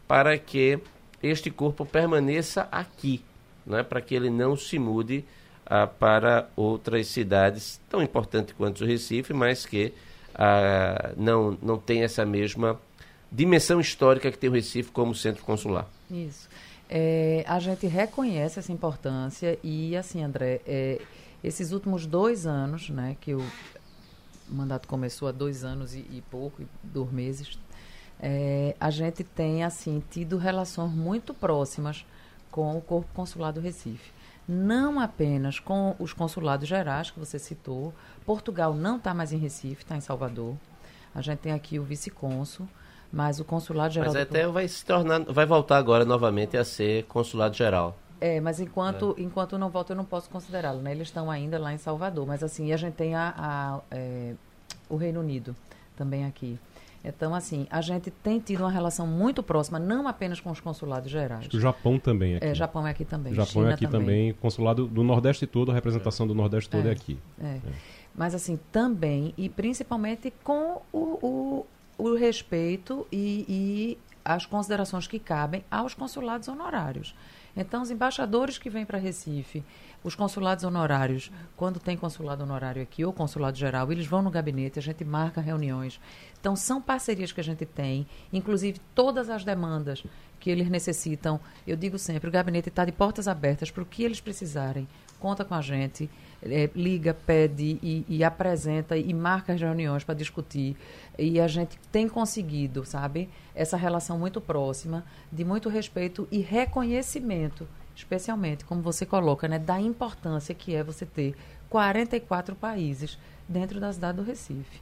para que este corpo permaneça aqui né, para que ele não se mude ah, para outras cidades tão importantes quanto o Recife, mas que ah, não, não tem essa mesma dimensão histórica que tem o Recife como centro consular. Isso. É, a gente reconhece essa importância e, assim, André, é, esses últimos dois anos, né, que o mandato começou há dois anos e, e pouco, dois meses, é, a gente tem, assim, tido relações muito próximas com o Corpo Consular do Recife. Não apenas com os consulados gerais que você citou. Portugal não está mais em Recife, está em Salvador. A gente tem aqui o vice-cônsul, mas o consulado geral. Mas até vai se tornar, vai voltar agora novamente a ser consulado geral. É, mas enquanto, é. enquanto não volta, eu não posso considerá-lo, né? Eles estão ainda lá em Salvador. Mas assim, a gente tem a, a é, o Reino Unido também aqui. Então, assim, a gente tem tido uma relação muito próxima, não apenas com os consulados gerais. o Japão também é aqui. É, Japão é aqui também. Japão é China é aqui também. também. Consulado do Nordeste todo, a representação do Nordeste todo é, é aqui. É. é. Mas, assim, também e principalmente com o, o, o respeito e, e as considerações que cabem aos consulados honorários. Então, os embaixadores que vêm para Recife, os consulados honorários, quando tem consulado honorário aqui ou consulado geral, eles vão no gabinete, a gente marca reuniões. Então, são parcerias que a gente tem, inclusive todas as demandas que eles necessitam. Eu digo sempre, o gabinete está de portas abertas para o que eles precisarem. Conta com a gente, é, liga, pede e, e apresenta e marca as reuniões para discutir. E a gente tem conseguido, sabe, essa relação muito próxima, de muito respeito e reconhecimento especialmente, como você coloca, né, da importância que é você ter 44 países dentro da cidade do Recife.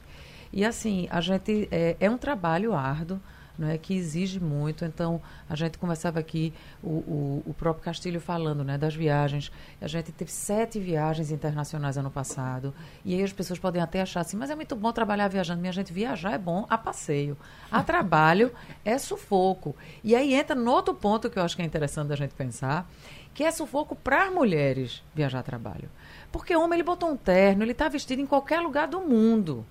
E assim, a gente é, é um trabalho árduo, né, que exige muito. Então, a gente conversava aqui, o, o, o, próprio Castilho falando né, das viagens. A gente teve sete viagens internacionais ano passado. E aí as pessoas podem até achar assim, mas é muito bom trabalhar viajando. Minha gente, viajar é bom a passeio. A trabalho é sufoco. E aí entra no outro ponto que eu acho que é interessante da gente pensar, que é sufoco para as mulheres viajar a trabalho. Porque o homem ele botou um terno, ele está vestido em qualquer lugar do mundo.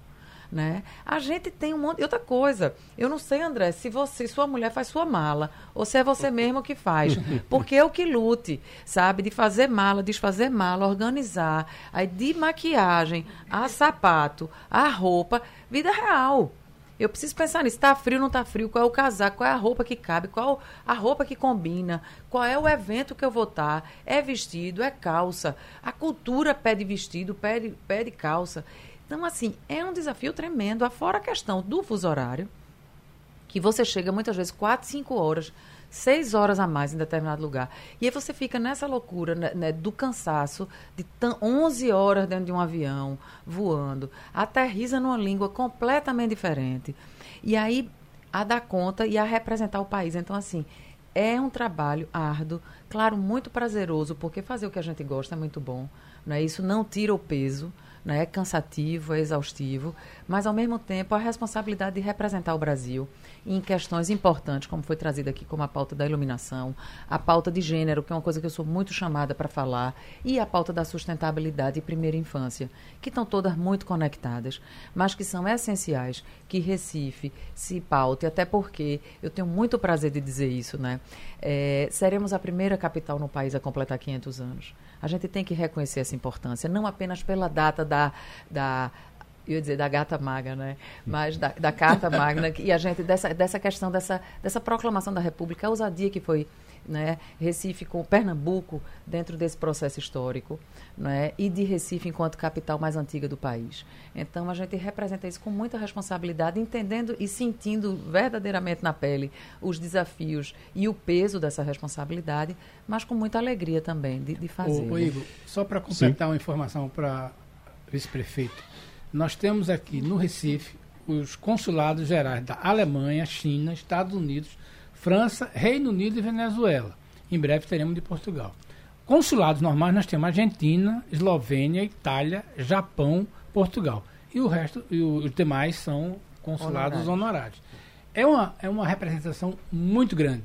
Né? A gente tem um monte. Outra coisa, eu não sei, André, se você, sua mulher faz sua mala, ou se é você mesmo que faz. Porque eu que lute, sabe? De fazer mala, desfazer mala, organizar. Aí de maquiagem, a sapato, a roupa, vida real. Eu preciso pensar nisso. Está frio, não está frio? Qual é o casaco? Qual é a roupa que cabe? Qual a roupa que combina? Qual é o evento que eu vou estar? Tá? É vestido? É calça? A cultura pede vestido, pede, pede calça. Então, assim, é um desafio tremendo. Afora a questão do fuso horário, que você chega muitas vezes 4, 5 horas, 6 horas a mais em determinado lugar. E aí você fica nessa loucura né, né, do cansaço de 11 horas dentro de um avião, voando, aterriza numa língua completamente diferente. E aí a dar conta e a representar o país. Então, assim, é um trabalho árduo, claro, muito prazeroso, porque fazer o que a gente gosta é muito bom. Né? Isso não tira o peso né? é cansativo, é exaustivo, mas ao mesmo tempo a responsabilidade de representar o Brasil em questões importantes, como foi trazida aqui, como a pauta da iluminação, a pauta de gênero, que é uma coisa que eu sou muito chamada para falar, e a pauta da sustentabilidade e primeira infância, que estão todas muito conectadas, mas que são essenciais que Recife se paute, até porque eu tenho muito prazer de dizer isso, né? É, seremos a primeira capital no país a completar 500 anos. A gente tem que reconhecer essa importância, não apenas pela data da, da eu ia dizer da gata maga, né? Mas da, da carta magna e a gente dessa, dessa questão dessa, dessa proclamação da República, a ousadia que foi né, Recife com Pernambuco dentro desse processo histórico, né, e de Recife enquanto capital mais antiga do país. Então a gente representa isso com muita responsabilidade, entendendo e sentindo verdadeiramente na pele os desafios e o peso dessa responsabilidade, mas com muita alegria também de, de fazer. Ô, ô Igor, só para completar Sim. uma informação para vice-prefeito, nós temos aqui no Recife os consulados gerais da Alemanha, China, Estados Unidos, França, Reino Unido e Venezuela. Em breve teremos de Portugal. Consulados normais nós temos Argentina, Eslovênia, Itália, Japão, Portugal. E o resto, e os demais são consulados honorários. honorários. É uma, é uma representação muito grande.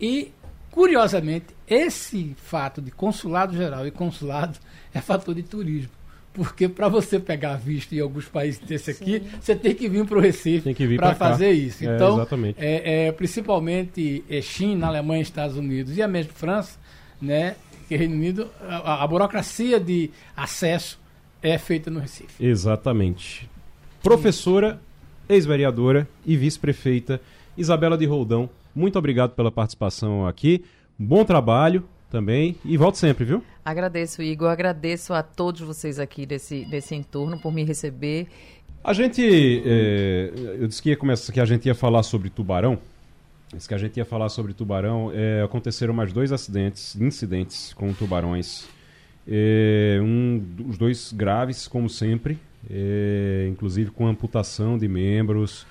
E, curiosamente, esse fato de consulado geral e consulado é fator de turismo. Porque para você pegar visto em alguns países desse aqui, Sim. você tem que vir para o Recife para fazer isso. É, então, é, é, principalmente é, China, Alemanha, Estados Unidos e a mesma França, né, que Reino Unido, a, a burocracia de acesso é feita no Recife. Exatamente. Professora, ex-vereadora e vice-prefeita Isabela de Roldão, muito obrigado pela participação aqui. Bom trabalho, também. E volto sempre, viu? Agradeço, Igor. Agradeço a todos vocês aqui desse, desse entorno por me receber. A gente. É, eu disse que, ia começar, que a gente ia falar sobre tubarão. Disse que a gente ia falar sobre tubarão. É, aconteceram mais dois acidentes, incidentes com tubarões. É, um, os dois graves, como sempre, é, inclusive com amputação de membros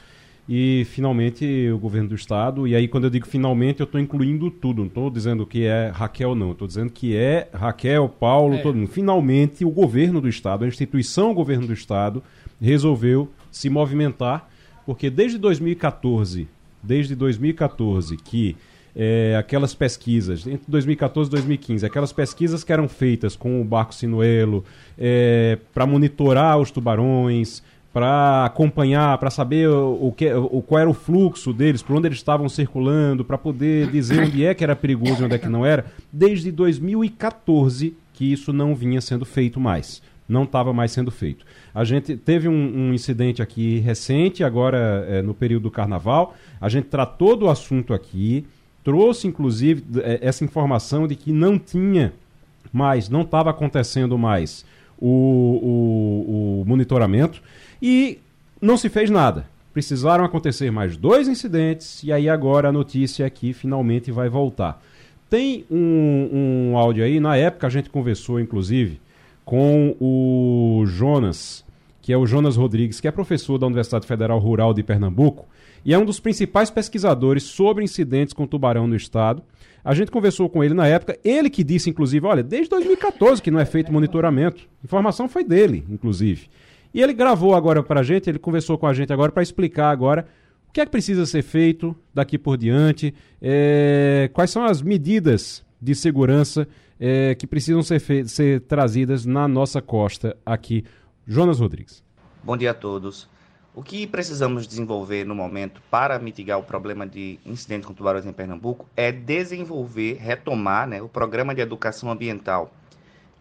e finalmente o governo do estado. E aí, quando eu digo finalmente, eu estou incluindo tudo. Não estou dizendo que é Raquel, não. Estou dizendo que é Raquel, Paulo, é. todo mundo. Finalmente, o governo do estado, a instituição governo do estado, resolveu se movimentar, porque desde 2014, desde 2014, que é, aquelas pesquisas, entre 2014 e 2015, aquelas pesquisas que eram feitas com o barco Sinuelo é, para monitorar os tubarões, para acompanhar, para saber o, que, o, qual era o fluxo deles, por onde eles estavam circulando, para poder dizer onde é que era perigoso e onde é que não era, desde 2014 que isso não vinha sendo feito mais. Não estava mais sendo feito. A gente teve um, um incidente aqui recente, agora é, no período do carnaval. A gente tratou do assunto aqui, trouxe inclusive é, essa informação de que não tinha mais, não estava acontecendo mais o, o, o monitoramento e não se fez nada. Precisaram acontecer mais dois incidentes e aí agora a notícia é que finalmente vai voltar. Tem um, um áudio aí, na época a gente conversou inclusive com o Jonas, que é o Jonas Rodrigues, que é professor da Universidade Federal Rural de Pernambuco e é um dos principais pesquisadores sobre incidentes com tubarão no estado. A gente conversou com ele na época, ele que disse, inclusive, olha, desde 2014 que não é feito monitoramento. A informação foi dele, inclusive. E ele gravou agora para a gente, ele conversou com a gente agora para explicar agora o que é que precisa ser feito daqui por diante, é, quais são as medidas de segurança é, que precisam ser, ser trazidas na nossa costa aqui. Jonas Rodrigues. Bom dia a todos. O que precisamos desenvolver no momento para mitigar o problema de incidentes com tubarões em Pernambuco é desenvolver, retomar né, o programa de educação ambiental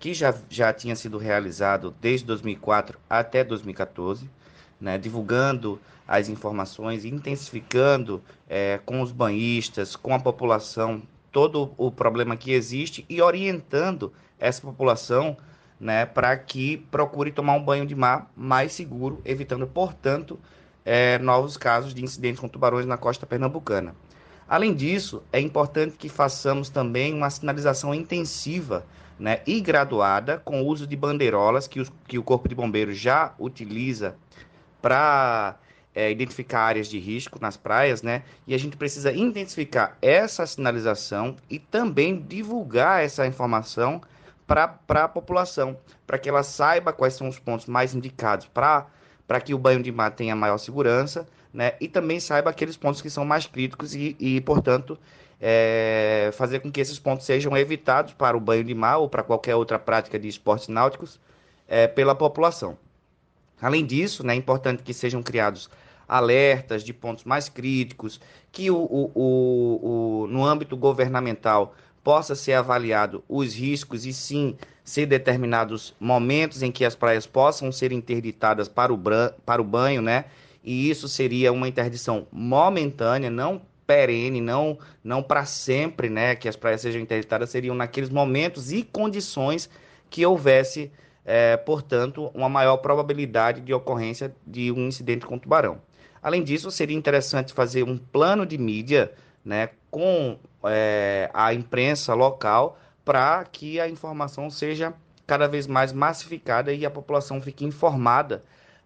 que já, já tinha sido realizado desde 2004 até 2014, né, divulgando as informações, intensificando é, com os banhistas, com a população, todo o problema que existe e orientando essa população né, para que procure tomar um banho de mar mais seguro, evitando, portanto, é, novos casos de incidentes com tubarões na costa pernambucana. Além disso, é importante que façamos também uma sinalização intensiva né, e graduada com o uso de bandeirolas que, os, que o Corpo de Bombeiros já utiliza para é, identificar áreas de risco nas praias, né? E a gente precisa intensificar essa sinalização e também divulgar essa informação para a população, para que ela saiba quais são os pontos mais indicados para que o banho de mar tenha maior segurança, né? E também saiba aqueles pontos que são mais críticos e, e portanto, é, fazer com que esses pontos sejam evitados para o banho de mar ou para qualquer outra prática de esportes náuticos é, pela população. Além disso, né, é importante que sejam criados alertas de pontos mais críticos, que o, o, o, o, no âmbito governamental possa ser avaliado os riscos e sim ser determinados momentos em que as praias possam ser interditadas para o, para o banho, né? E isso seria uma interdição momentânea, não perene, não, não para sempre, né, que as praias sejam interditadas, seriam naqueles momentos e condições que houvesse, é, portanto, uma maior probabilidade de ocorrência de um incidente com tubarão. Além disso, seria interessante fazer um plano de mídia né, com é, a imprensa local para que a informação seja cada vez mais massificada e a população fique informada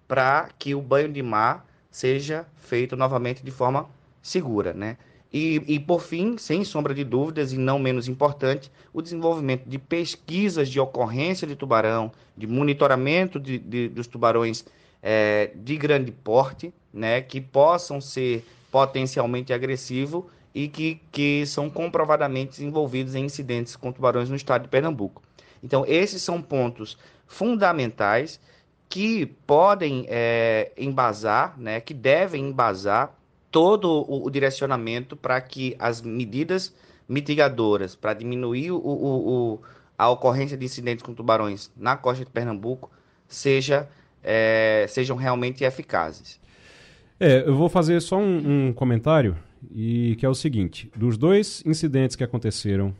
para que o banho de mar seja feito novamente de forma segura, né? E, e, por fim, sem sombra de dúvidas, e não menos importante, o desenvolvimento de pesquisas de ocorrência de tubarão, de monitoramento de, de, dos tubarões é, de grande porte, né, que possam ser potencialmente agressivos e que, que são comprovadamente envolvidos em incidentes com tubarões no estado de Pernambuco. Então, esses são pontos fundamentais que podem é, embasar, né, que devem embasar todo o, o direcionamento para que as medidas mitigadoras para diminuir o, o, a ocorrência de incidentes com tubarões na costa de Pernambuco seja, é, sejam realmente eficazes. É, eu vou fazer só um, um, comentário e que é o seguinte: dos dois incidentes que aconteceram,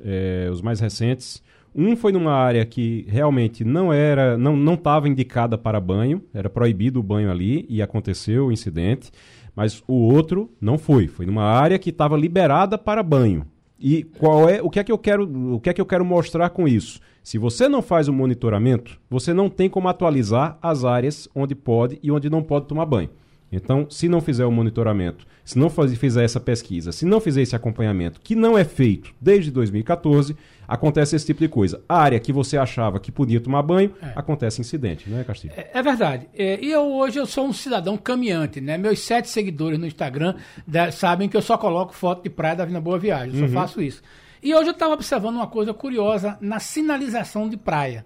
é, os mais recentes, um foi numa área que realmente não era, não não estava indicada para banho, era proibido o banho ali e aconteceu o incidente. Mas o outro não foi, foi numa área que estava liberada para banho. E qual é o que é que eu quero, o que é que eu quero mostrar com isso? Se você não faz o monitoramento, você não tem como atualizar as áreas onde pode e onde não pode tomar banho. Então, se não fizer o monitoramento, se não fizer essa pesquisa, se não fizer esse acompanhamento, que não é feito desde 2014, acontece esse tipo de coisa. A área que você achava que podia tomar banho, é. acontece incidente, não é, Castilho? É, é verdade. É, e eu hoje eu sou um cidadão caminhante, né? Meus sete seguidores no Instagram da, sabem que eu só coloco foto de praia da Vina Boa Viagem, eu uhum. só faço isso. E hoje eu estava observando uma coisa curiosa na sinalização de praia.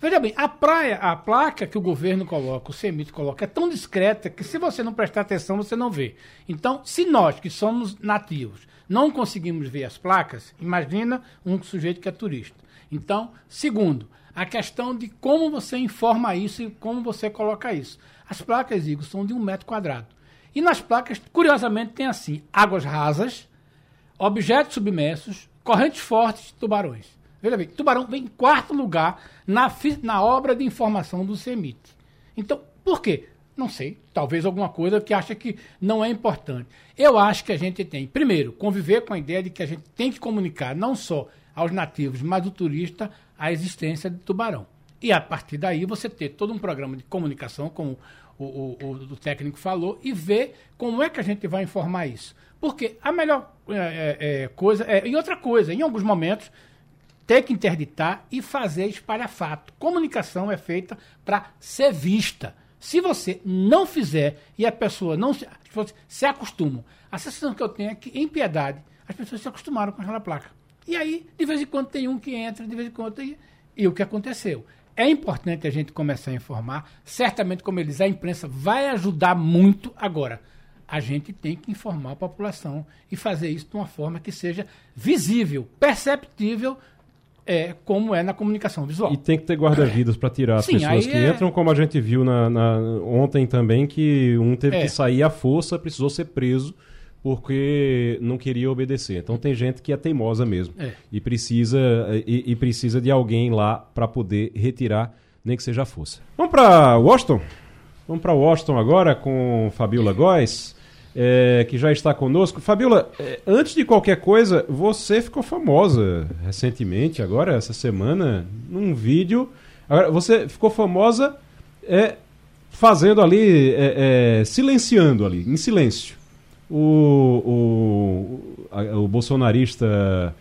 Veja bem, a praia, a placa que o governo coloca, o CEMIT coloca, é tão discreta que se você não prestar atenção, você não vê. Então, se nós, que somos nativos, não conseguimos ver as placas, imagina um sujeito que é turista. Então, segundo, a questão de como você informa isso e como você coloca isso. As placas, Igor, são de um metro quadrado. E nas placas, curiosamente, tem assim: águas rasas, objetos submersos, correntes fortes, tubarões. Veja bem, tubarão vem em quarto lugar na, na obra de informação do CEMIT. Então, por quê? Não sei, talvez alguma coisa que acha que não é importante. Eu acho que a gente tem, primeiro, conviver com a ideia de que a gente tem que comunicar não só aos nativos, mas ao turista, a existência de tubarão. E a partir daí você ter todo um programa de comunicação, como o, o, o, o técnico falou, e ver como é que a gente vai informar isso. Porque a melhor é, é, é coisa. É, e outra coisa, em alguns momentos, ter que interditar e fazer espalhafato. Comunicação é feita para ser vista. Se você não fizer e a pessoa não se, se acostuma, a sensação que eu tenho é que, em piedade, as pessoas se acostumaram com aquela placa. E aí, de vez em quando, tem um que entra, de vez em quando tem. E o que aconteceu? É importante a gente começar a informar. Certamente, como eles, a imprensa vai ajudar muito agora. A gente tem que informar a população e fazer isso de uma forma que seja visível, perceptível é, como é na comunicação visual. E tem que ter guarda-vidas para tirar as Sim, pessoas que é... entram, como a gente viu na, na, ontem também, que um teve é. que sair à força, precisou ser preso porque não queria obedecer. Então tem gente que é teimosa mesmo é. e precisa e, e, precisa de alguém lá para poder retirar, nem que seja a força. Vamos para Washington. Vamos para Washington agora com Fabiola Góes é, que já está conosco. Fabiola, é, antes de qualquer coisa, você ficou famosa recentemente, agora, essa semana, num vídeo. Agora, você ficou famosa é, fazendo ali, é, é silenciando ali, em silêncio. O, o, a, o bolsonarista.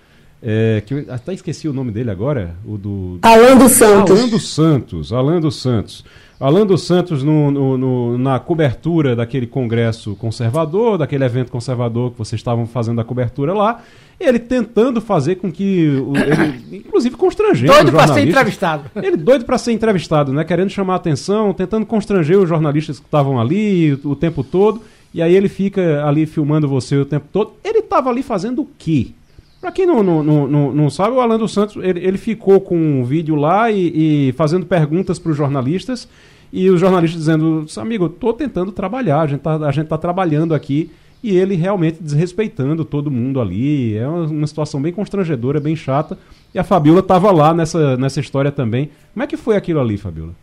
É, que eu até esqueci o nome dele agora, o do. Alan dos Santos. Alan dos Santos. Alan dos Santos. Alan dos Santos, no, no, no, na cobertura daquele congresso conservador, daquele evento conservador que vocês estavam fazendo a cobertura lá, ele tentando fazer com que. Ele, inclusive constrangendo. Doido para ser entrevistado. Ele doido para ser entrevistado, né? Querendo chamar a atenção, tentando constranger os jornalistas que estavam ali o, o tempo todo. E aí ele fica ali filmando você o tempo todo. Ele estava ali fazendo o quê? Para quem não, não, não, não, sabe, o Alan dos Santos ele, ele ficou com um vídeo lá e, e fazendo perguntas para os jornalistas e os jornalistas dizendo, amigo, eu tô tentando trabalhar, a gente tá, a gente tá trabalhando aqui e ele realmente desrespeitando todo mundo ali. É uma, uma situação bem constrangedora, bem chata. E a Fabiola estava lá nessa, nessa história também. Como é que foi aquilo ali, Fabiola?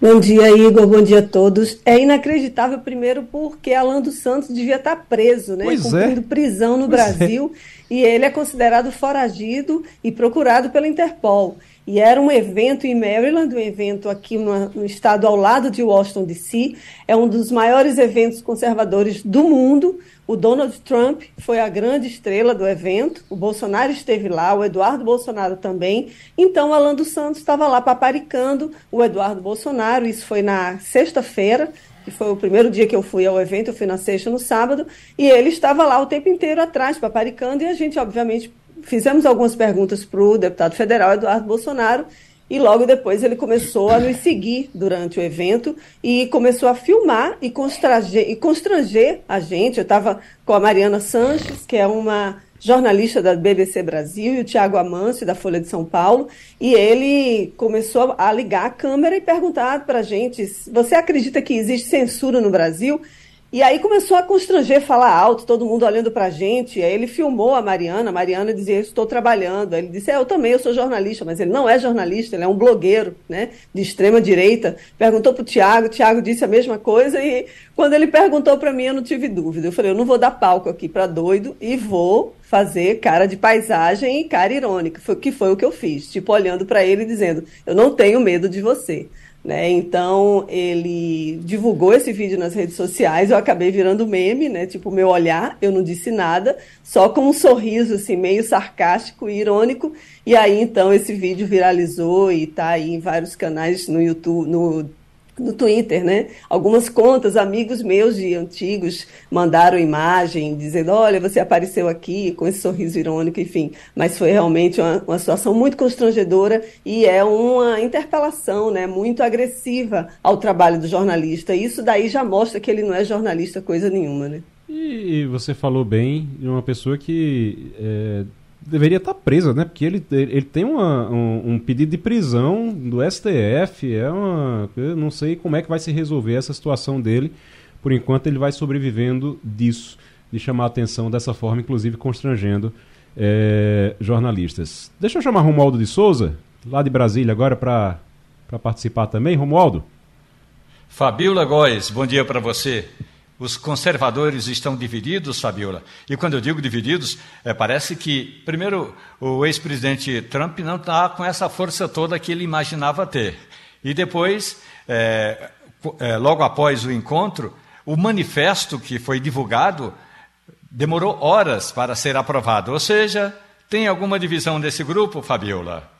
Bom dia, Igor. Bom dia a todos. É inacreditável, primeiro, porque Alan dos Santos devia estar preso, né? Pois é. Cumprindo é. prisão no pois Brasil. É. E ele é considerado foragido e procurado pela Interpol. E era um evento em Maryland, um evento aqui no, no estado ao lado de Washington, D.C. É um dos maiores eventos conservadores do mundo. O Donald Trump foi a grande estrela do evento, o Bolsonaro esteve lá, o Eduardo Bolsonaro também. Então, Alan dos Santos estava lá paparicando o Eduardo Bolsonaro. Isso foi na sexta-feira, que foi o primeiro dia que eu fui ao evento, eu fui na sexta no sábado, e ele estava lá o tempo inteiro atrás, paparicando, e a gente, obviamente, fizemos algumas perguntas para o deputado federal Eduardo Bolsonaro e logo depois ele começou a nos seguir durante o evento e começou a filmar e constranger, e constranger a gente. Eu estava com a Mariana Sanches, que é uma jornalista da BBC Brasil, e o Tiago Amâncio, da Folha de São Paulo, e ele começou a ligar a câmera e perguntar para a gente: você acredita que existe censura no Brasil? E aí começou a constranger, falar alto, todo mundo olhando pra gente. Aí ele filmou a Mariana, a Mariana dizia, estou trabalhando. Aí ele disse, é, eu também, eu sou jornalista, mas ele não é jornalista, ele é um blogueiro, né, de extrema direita. Perguntou Tiago, o Tiago disse a mesma coisa e quando ele perguntou para mim, eu não tive dúvida. Eu falei, eu não vou dar palco aqui para doido e vou fazer cara de paisagem e cara irônica, foi, que foi o que eu fiz, tipo olhando para ele e dizendo, eu não tenho medo de você. Né? Então ele divulgou esse vídeo nas redes sociais, eu acabei virando meme, né? Tipo, meu olhar, eu não disse nada, só com um sorriso assim, meio sarcástico e irônico. E aí então esse vídeo viralizou e está aí em vários canais no YouTube, no no Twitter, né? Algumas contas, amigos meus de antigos mandaram imagem dizendo: olha, você apareceu aqui com esse sorriso irônico, enfim. Mas foi realmente uma, uma situação muito constrangedora e é uma interpelação, né? Muito agressiva ao trabalho do jornalista. Isso daí já mostra que ele não é jornalista coisa nenhuma, né? E você falou bem de uma pessoa que é, deveria estar presa, né? Porque ele, ele tem uma, um, um, pedido de prisão do STF. É uma, eu não sei como é que vai se resolver essa situação dele. Por enquanto, ele vai sobrevivendo disso, de chamar a atenção dessa forma, inclusive constrangendo é, jornalistas. Deixa eu chamar Romualdo de Souza, lá de Brasília, agora para participar também. Romualdo. Fabiola Góes, bom dia para você. Os conservadores estão divididos, Fabiola. E quando eu digo divididos, é, parece que, primeiro, o ex-presidente Trump não está com essa força toda que ele imaginava ter. E depois, é, é, logo após o encontro, o manifesto que foi divulgado demorou horas para ser aprovado. Ou seja, tem alguma divisão desse grupo, Fabiola?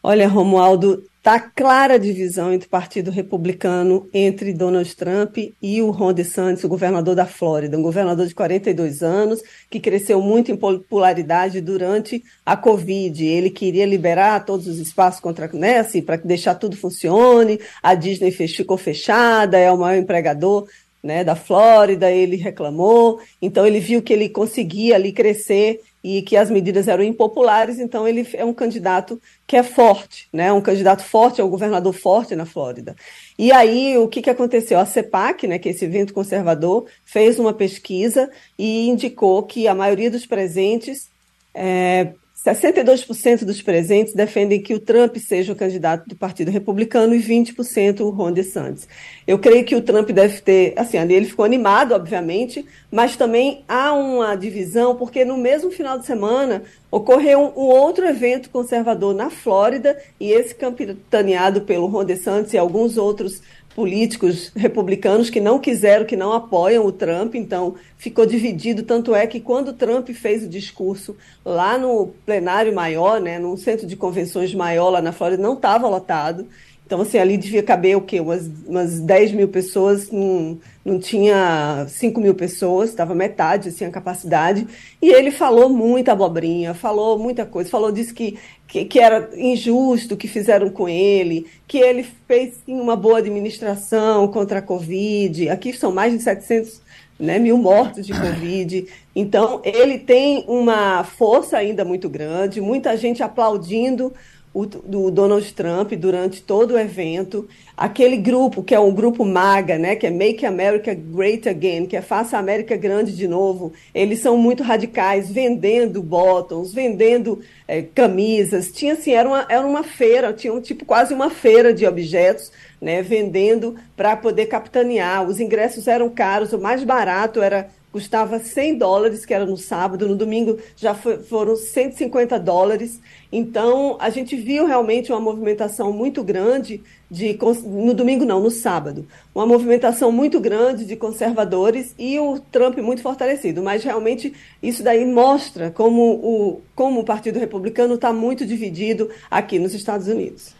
Olha, Romualdo, Está clara a divisão entre o Partido Republicano, entre Donald Trump e o Ron DeSantis, o governador da Flórida, um governador de 42 anos, que cresceu muito em popularidade durante a Covid. Ele queria liberar todos os espaços contra, né, assim, para deixar tudo funcione. A Disney ficou fechada, é o maior empregador né, da Flórida, ele reclamou. Então ele viu que ele conseguia ali crescer e que as medidas eram impopulares, então ele é um candidato que é forte, né? Um candidato forte, é um governador forte na Flórida. E aí, o que, que aconteceu? A CEPAC, né, que é esse evento conservador, fez uma pesquisa e indicou que a maioria dos presentes é, 62% dos presentes defendem que o Trump seja o candidato do Partido Republicano e 20% o Ron DeSantis. Eu creio que o Trump deve ter, assim, ele ficou animado, obviamente, mas também há uma divisão, porque no mesmo final de semana ocorreu um, outro evento conservador na Flórida, e esse capitaneado pelo Ron DeSantis e alguns outros políticos republicanos que não quiseram, que não apoiam o Trump, então ficou dividido. Tanto é que quando o Trump fez o discurso lá no plenário maior, né, num centro de convenções maior lá na Flórida, não estava lotado. Então, assim, ali devia caber o quê? Umas, umas 10 mil pessoas, não, não tinha 5 mil pessoas, estava metade, assim, a capacidade. E ele falou muita abobrinha, falou muita coisa, falou disso que, que, que era injusto o que fizeram com ele, que ele fez sim, uma boa administração contra a Covid. Aqui são mais de 700 né, mil mortos de Covid. Então, ele tem uma força ainda muito grande, muita gente aplaudindo o, do Donald Trump durante todo o evento. Aquele grupo, que é um grupo MAGA, né, que é Make America Great Again, que é Faça a América Grande de Novo, eles são muito radicais, vendendo bottoms, vendendo é, camisas. Tinha assim, era uma, era uma feira, tinha um, tipo quase uma feira de objetos, né, vendendo para poder capitanear. Os ingressos eram caros, o mais barato era custava 100 dólares, que era no sábado, no domingo já foi, foram 150 dólares. Então, a gente viu realmente uma movimentação muito grande de no domingo não, no sábado, uma movimentação muito grande de conservadores e o Trump muito fortalecido. Mas realmente isso daí mostra como o, como o Partido Republicano está muito dividido aqui nos Estados Unidos.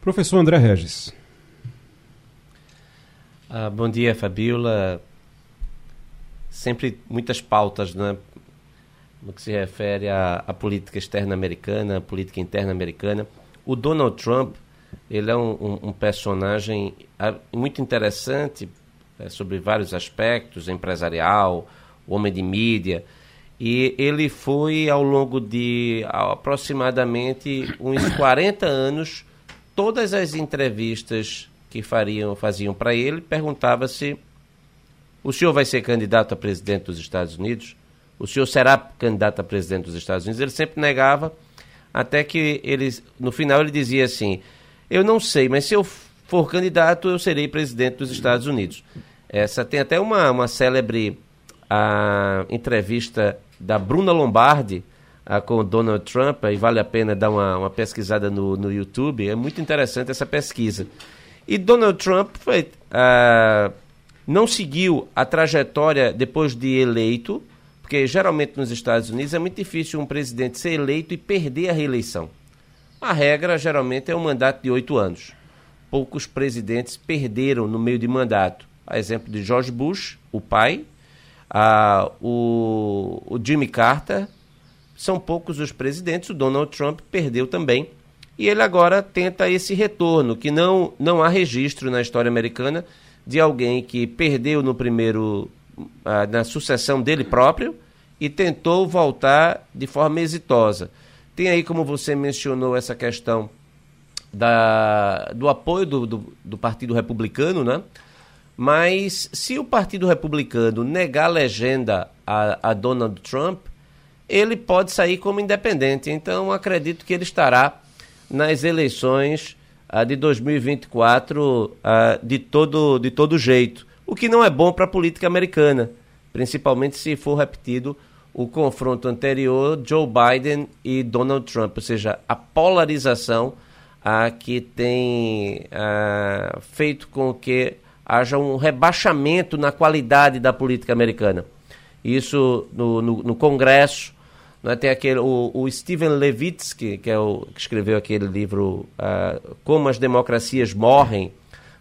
Professor André Regis. Ah, bom dia, Fabiola sempre muitas pautas, né? No que se refere à, à política externa americana, à política interna americana. O Donald Trump, ele é um, um, um personagem ah, muito interessante é, sobre vários aspectos, empresarial, homem de mídia, e ele foi ao longo de aproximadamente uns 40 anos, todas as entrevistas que fariam, faziam para ele, perguntava-se o senhor vai ser candidato a presidente dos Estados Unidos? O senhor será candidato a presidente dos Estados Unidos? Ele sempre negava, até que ele, no final ele dizia assim: Eu não sei, mas se eu for candidato, eu serei presidente dos Estados Unidos. Essa tem até uma, uma célebre a, entrevista da Bruna Lombardi a, com o Donald Trump, e vale a pena dar uma, uma pesquisada no, no YouTube. É muito interessante essa pesquisa. E Donald Trump foi. Uh, não seguiu a trajetória depois de eleito, porque geralmente nos Estados Unidos é muito difícil um presidente ser eleito e perder a reeleição. A regra geralmente é um mandato de oito anos. poucos presidentes perderam no meio de mandato. A exemplo de George Bush, o pai, a, o, o Jimmy Carter, são poucos os presidentes, o Donald Trump perdeu também. E ele agora tenta esse retorno, que não, não há registro na história americana de alguém que perdeu no primeiro, ah, na sucessão dele próprio e tentou voltar de forma exitosa. Tem aí, como você mencionou, essa questão da, do apoio do, do, do Partido Republicano, né? Mas se o Partido Republicano negar legenda a, a Donald Trump, ele pode sair como independente. Então, acredito que ele estará nas eleições de 2024 uh, ah, de, todo, de todo jeito. O que não é bom para a política americana, principalmente se for repetido o confronto anterior Joe Biden e Donald Trump, ou seja, a polarização uh, que tem feito com que haja um rebaixamento na qualidade da política americana. Isso no, no, no Congresso, né, tem aquele, o, o Steven Levitsky, que, é o, que escreveu aquele livro uh, Como as Democracias Morrem,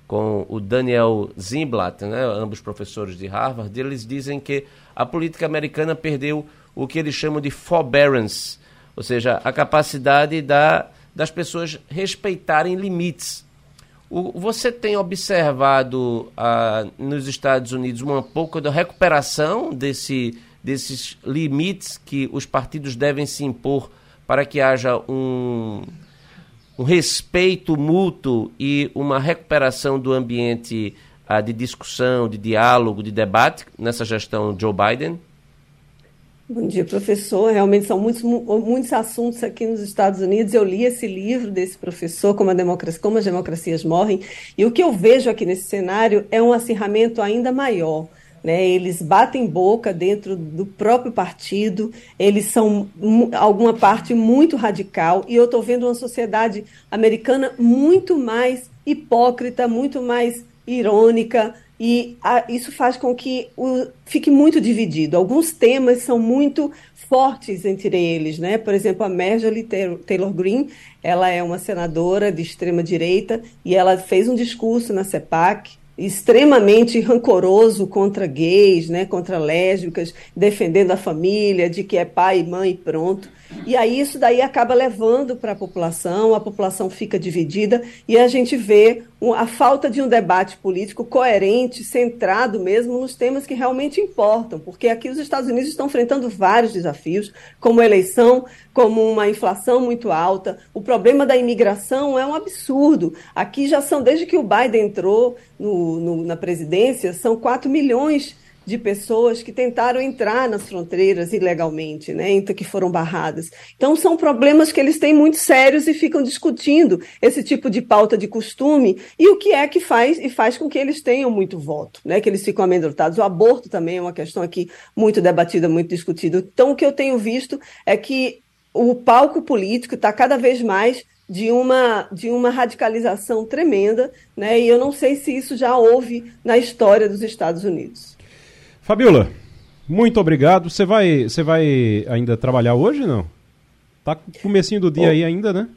com o Daniel Zimblatt, né, ambos professores de Harvard, eles dizem que a política americana perdeu o que eles chamam de forbearance, ou seja, a capacidade da, das pessoas respeitarem limites. O, você tem observado uh, nos Estados Unidos uma pouco da recuperação desse, desses limites que os partidos devem se impor para que haja um, um respeito mútuo e uma recuperação do ambiente uh, de discussão, de diálogo, de debate nessa gestão Joe Biden? Bom dia, professor. Realmente são muitos, muitos assuntos aqui nos Estados Unidos. Eu li esse livro desse professor, Como, democracia, Como as Democracias Morrem, e o que eu vejo aqui nesse cenário é um acirramento ainda maior. Né, eles batem boca dentro do próprio partido, eles são alguma parte muito radical, e eu estou vendo uma sociedade americana muito mais hipócrita, muito mais irônica, e a, isso faz com que o, fique muito dividido. Alguns temas são muito fortes entre eles, né? Por exemplo, a Marjorie Taylor Greene, ela é uma senadora de extrema direita e ela fez um discurso na CEPAC extremamente rancoroso contra gays, né, contra lésbicas, defendendo a família, de que é pai mãe e pronto. E aí isso daí acaba levando para a população, a população fica dividida e a gente vê a falta de um debate político coerente, centrado mesmo nos temas que realmente importam, porque aqui os Estados Unidos estão enfrentando vários desafios, como eleição, como uma inflação muito alta, o problema da imigração é um absurdo. Aqui já são, desde que o Biden entrou no, no, na presidência, são 4 milhões de pessoas que tentaram entrar nas fronteiras ilegalmente, né, que foram barradas. Então são problemas que eles têm muito sérios e ficam discutindo esse tipo de pauta de costume e o que é que faz e faz com que eles tenham muito voto, né, que eles ficam amedrontados. O aborto também é uma questão aqui muito debatida, muito discutida. Então o que eu tenho visto é que o palco político está cada vez mais de uma, de uma radicalização tremenda, né? E eu não sei se isso já houve na história dos Estados Unidos. Fabiola, muito obrigado. Você vai, você vai ainda trabalhar hoje, não? Tá comecinho do dia oh. aí ainda, né?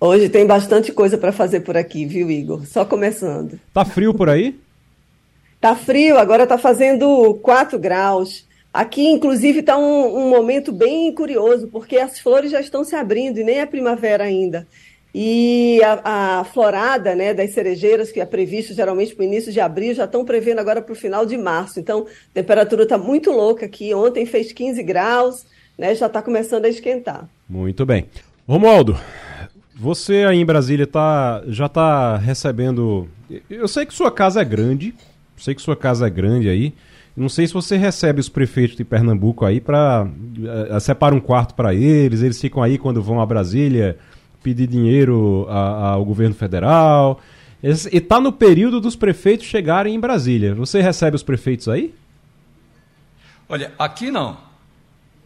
Hoje tem bastante coisa para fazer por aqui, viu, Igor? Só começando. Tá frio por aí? tá frio, agora tá fazendo 4 graus. Aqui, inclusive, está um, um momento bem curioso, porque as flores já estão se abrindo e nem é primavera ainda. E a, a, florada né, das cerejeiras, que é previsto geralmente para o início de abril, já estão prevendo agora para o final de março. Então, a temperatura está muito louca aqui. Ontem fez 15 graus, né, já está começando a esquentar. Muito bem. Romualdo, você aí em Brasília tá, já está recebendo. Eu sei que sua casa é grande, sei que sua casa é grande aí. Não sei se você recebe os prefeitos de Pernambuco aí para. Uh, eh, separa um quarto para eles, eles ficam aí quando vão a Brasília pedir dinheiro a, ao governo federal. E está no período dos prefeitos chegarem em Brasília. Você recebe os prefeitos aí? Olha, aqui não.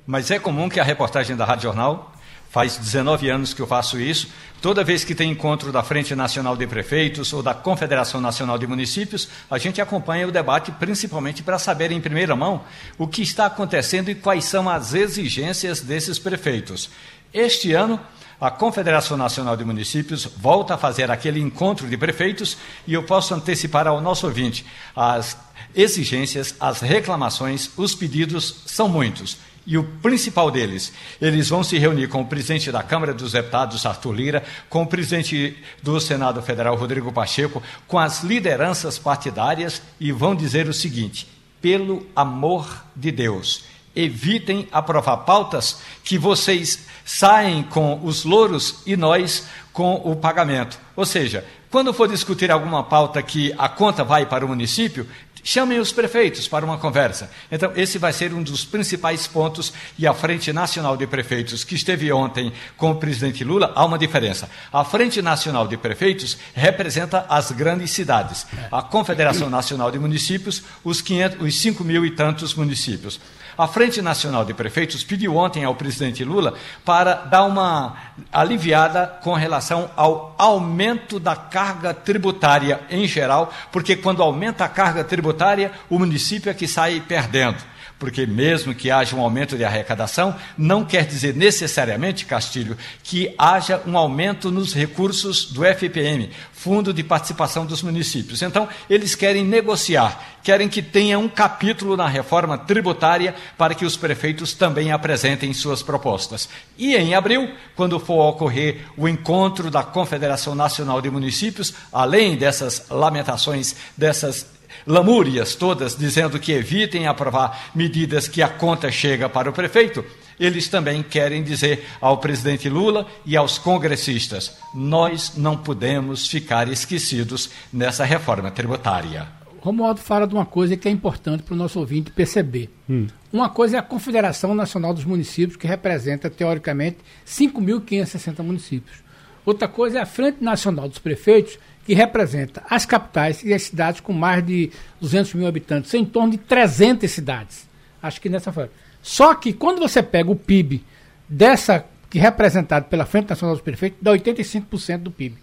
Mas é comum que a reportagem da Rádio Jornal, faz 19 anos que eu faço isso, toda vez que tem encontro da Frente Nacional de Prefeitos ou da Confederação Nacional de Municípios, a gente acompanha o debate principalmente para saber em primeira mão o que está acontecendo e quais são as exigências desses prefeitos. Este ano, a Confederação Nacional de Municípios volta a fazer aquele encontro de prefeitos e eu posso antecipar ao nosso ouvinte as exigências, as reclamações, os pedidos são muitos. E o principal deles, eles vão se reunir com o presidente da Câmara dos Deputados, Arthur Lira, com o presidente do Senado Federal, Rodrigo Pacheco, com as lideranças partidárias e vão dizer o seguinte: pelo amor de Deus, evitem aprovar pautas que vocês saem com os louros e nós com o pagamento. Ou seja, quando for discutir alguma pauta que a conta vai para o município, Chamem os prefeitos para uma conversa. Então, esse vai ser um dos principais pontos. E a Frente Nacional de Prefeitos, que esteve ontem com o presidente Lula, há uma diferença. A Frente Nacional de Prefeitos representa as grandes cidades. A Confederação Nacional de Municípios, os, 500, os 5 mil e tantos municípios. A Frente Nacional de Prefeitos pediu ontem ao presidente Lula para dar uma aliviada com relação ao aumento da carga tributária em geral, porque quando aumenta a carga tributária, o município é que sai perdendo porque mesmo que haja um aumento de arrecadação, não quer dizer necessariamente, Castilho, que haja um aumento nos recursos do FPM, Fundo de Participação dos Municípios. Então, eles querem negociar, querem que tenha um capítulo na reforma tributária para que os prefeitos também apresentem suas propostas. E em abril, quando for ocorrer o encontro da Confederação Nacional de Municípios, além dessas lamentações, dessas lamúrias todas dizendo que evitem aprovar medidas que a conta chega para o prefeito, eles também querem dizer ao presidente Lula e aos congressistas: nós não podemos ficar esquecidos nessa reforma tributária. Romualdo fala de uma coisa que é importante para o nosso ouvinte perceber. Hum. Uma coisa é a Confederação Nacional dos Municípios, que representa, teoricamente, 5.560 municípios. Outra coisa é a Frente Nacional dos Prefeitos, que representa as capitais e as cidades com mais de 200 mil habitantes, em torno de 300 cidades. Acho que nessa forma. Só que quando você pega o PIB dessa que é representado pela Frente Nacional dos Prefeitos, dá 85% do PIB.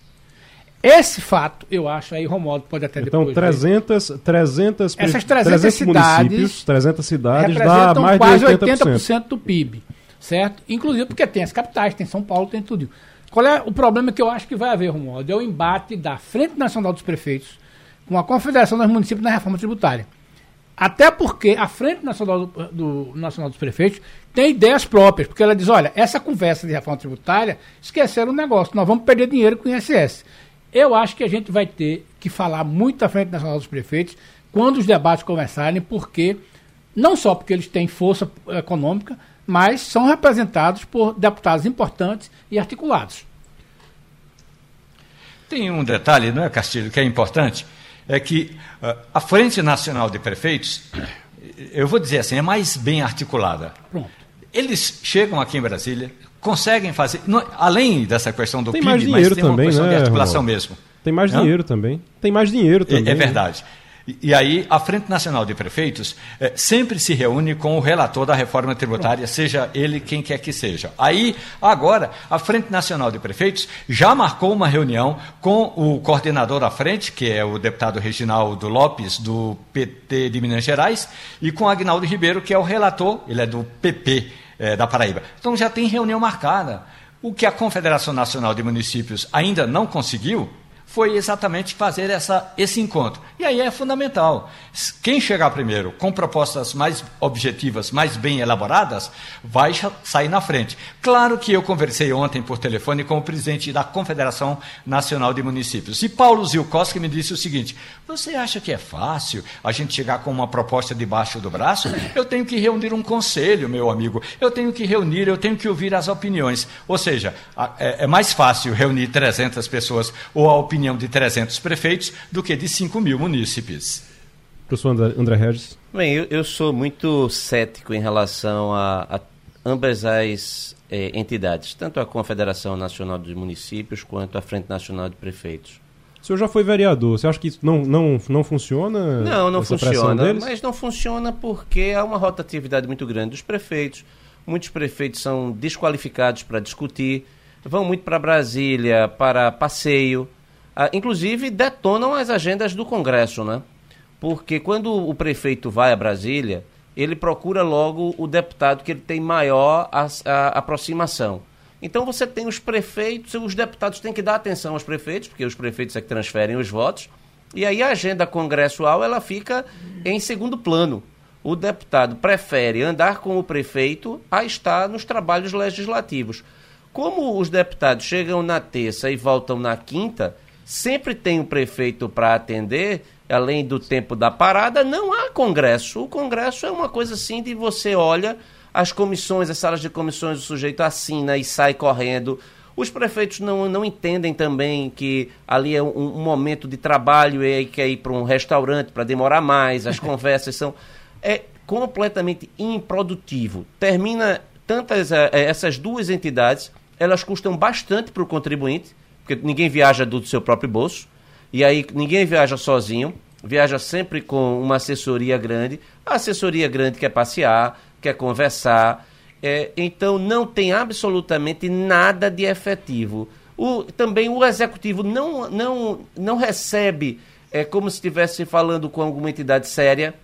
Esse fato, eu acho, aí Romualdo pode até então, depois... Então, 300, 300, Essas 300, 300 cidades... 300 cidades dá mais quase de 80%. 80% do PIB, certo? Inclusive porque tem as capitais, tem São Paulo, tem tudo. Qual é o problema que eu acho que vai haver, Romualdo? É o embate da Frente Nacional dos Prefeitos com a Confederação dos Municípios na reforma tributária. Até porque a Frente Nacional, do, do, Nacional dos Prefeitos tem ideias próprias, porque ela diz, olha, essa conversa de reforma tributária, esqueceram o negócio, nós vamos perder dinheiro com o ISS. Eu acho que a gente vai ter que falar muito da Frente Nacional dos Prefeitos quando os debates começarem, porque, não só porque eles têm força econômica, mas são representados por deputados importantes e articulados. Tem um detalhe, não é, Castilho, que é importante, é que uh, a Frente Nacional de Prefeitos, eu vou dizer assim, é mais bem articulada. Pronto. Eles chegam aqui em Brasília, conseguem fazer, não, além dessa questão do tem PIB, mais dinheiro mas tem também, uma questão né, de articulação Ronaldo? mesmo. Tem mais dinheiro também. Tem mais dinheiro também. É, é verdade. E, e aí, a Frente Nacional de Prefeitos eh, sempre se reúne com o relator da reforma tributária, seja ele quem quer que seja. Aí, agora, a Frente Nacional de Prefeitos já marcou uma reunião com o coordenador da frente, que é o deputado Reginaldo Lopes, do PT de Minas Gerais, e com Agnaldo Ribeiro, que é o relator, ele é do PP eh, da Paraíba. Então já tem reunião marcada. O que a Confederação Nacional de Municípios ainda não conseguiu foi exatamente fazer essa, esse encontro. E aí é fundamental. Quem chegar primeiro com propostas mais objetivas, mais bem elaboradas, vai sair na frente. Claro que eu conversei ontem por telefone com o presidente da Confederação Nacional de Municípios. E Paulo Zilkowski me disse o seguinte: Você acha que é fácil a gente chegar com uma proposta debaixo do braço? Eu tenho que reunir um conselho, meu amigo. Eu tenho que reunir, eu tenho que ouvir as opiniões. Ou seja, é mais fácil reunir 300 pessoas ou a opinião opinião de 300 prefeitos do que de 5 mil munícipes. Professor André, André Regis. Bem, eu, eu, sou muito cético em relação a, a ambas as eh, entidades, tanto a Confederação Nacional dos Municípios quanto a Frente Nacional de Prefeitos. O senhor já foi vereador, você acha que isso não, não, não funciona? Não, não funciona, mas não funciona porque há uma rotatividade muito grande dos prefeitos. Muitos prefeitos são desqualificados para discutir, vão muito para Brasília para passeio, ah, inclusive detonam as agendas do Congresso, né? Porque quando o prefeito vai a Brasília, ele procura logo o deputado que ele tem maior a, a, aproximação. Então você tem os prefeitos, os deputados têm que dar atenção aos prefeitos, porque os prefeitos é que transferem os votos, e aí a agenda congressual ela fica em segundo plano. O deputado prefere andar com o prefeito a estar nos trabalhos legislativos. Como os deputados chegam na terça e voltam na quinta, sempre tem o prefeito para atender, além do tempo da parada, não há congresso. O congresso é uma coisa assim de você olha as comissões, as salas de comissões, o sujeito assina e sai correndo. Os prefeitos não, não entendem também que ali é um, um momento de trabalho e aí quer ir para um restaurante para demorar mais, as conversas são. É completamente improdutivo. Termina tantas é, essas duas entidades, elas custam bastante para o contribuinte, porque ninguém viaja do seu próprio bolso, e aí ninguém viaja sozinho, viaja sempre com uma assessoria grande. A assessoria grande quer passear, quer conversar. É, então não tem absolutamente nada de efetivo. O, também o executivo não, não, não recebe é, como se estivesse falando com alguma entidade séria,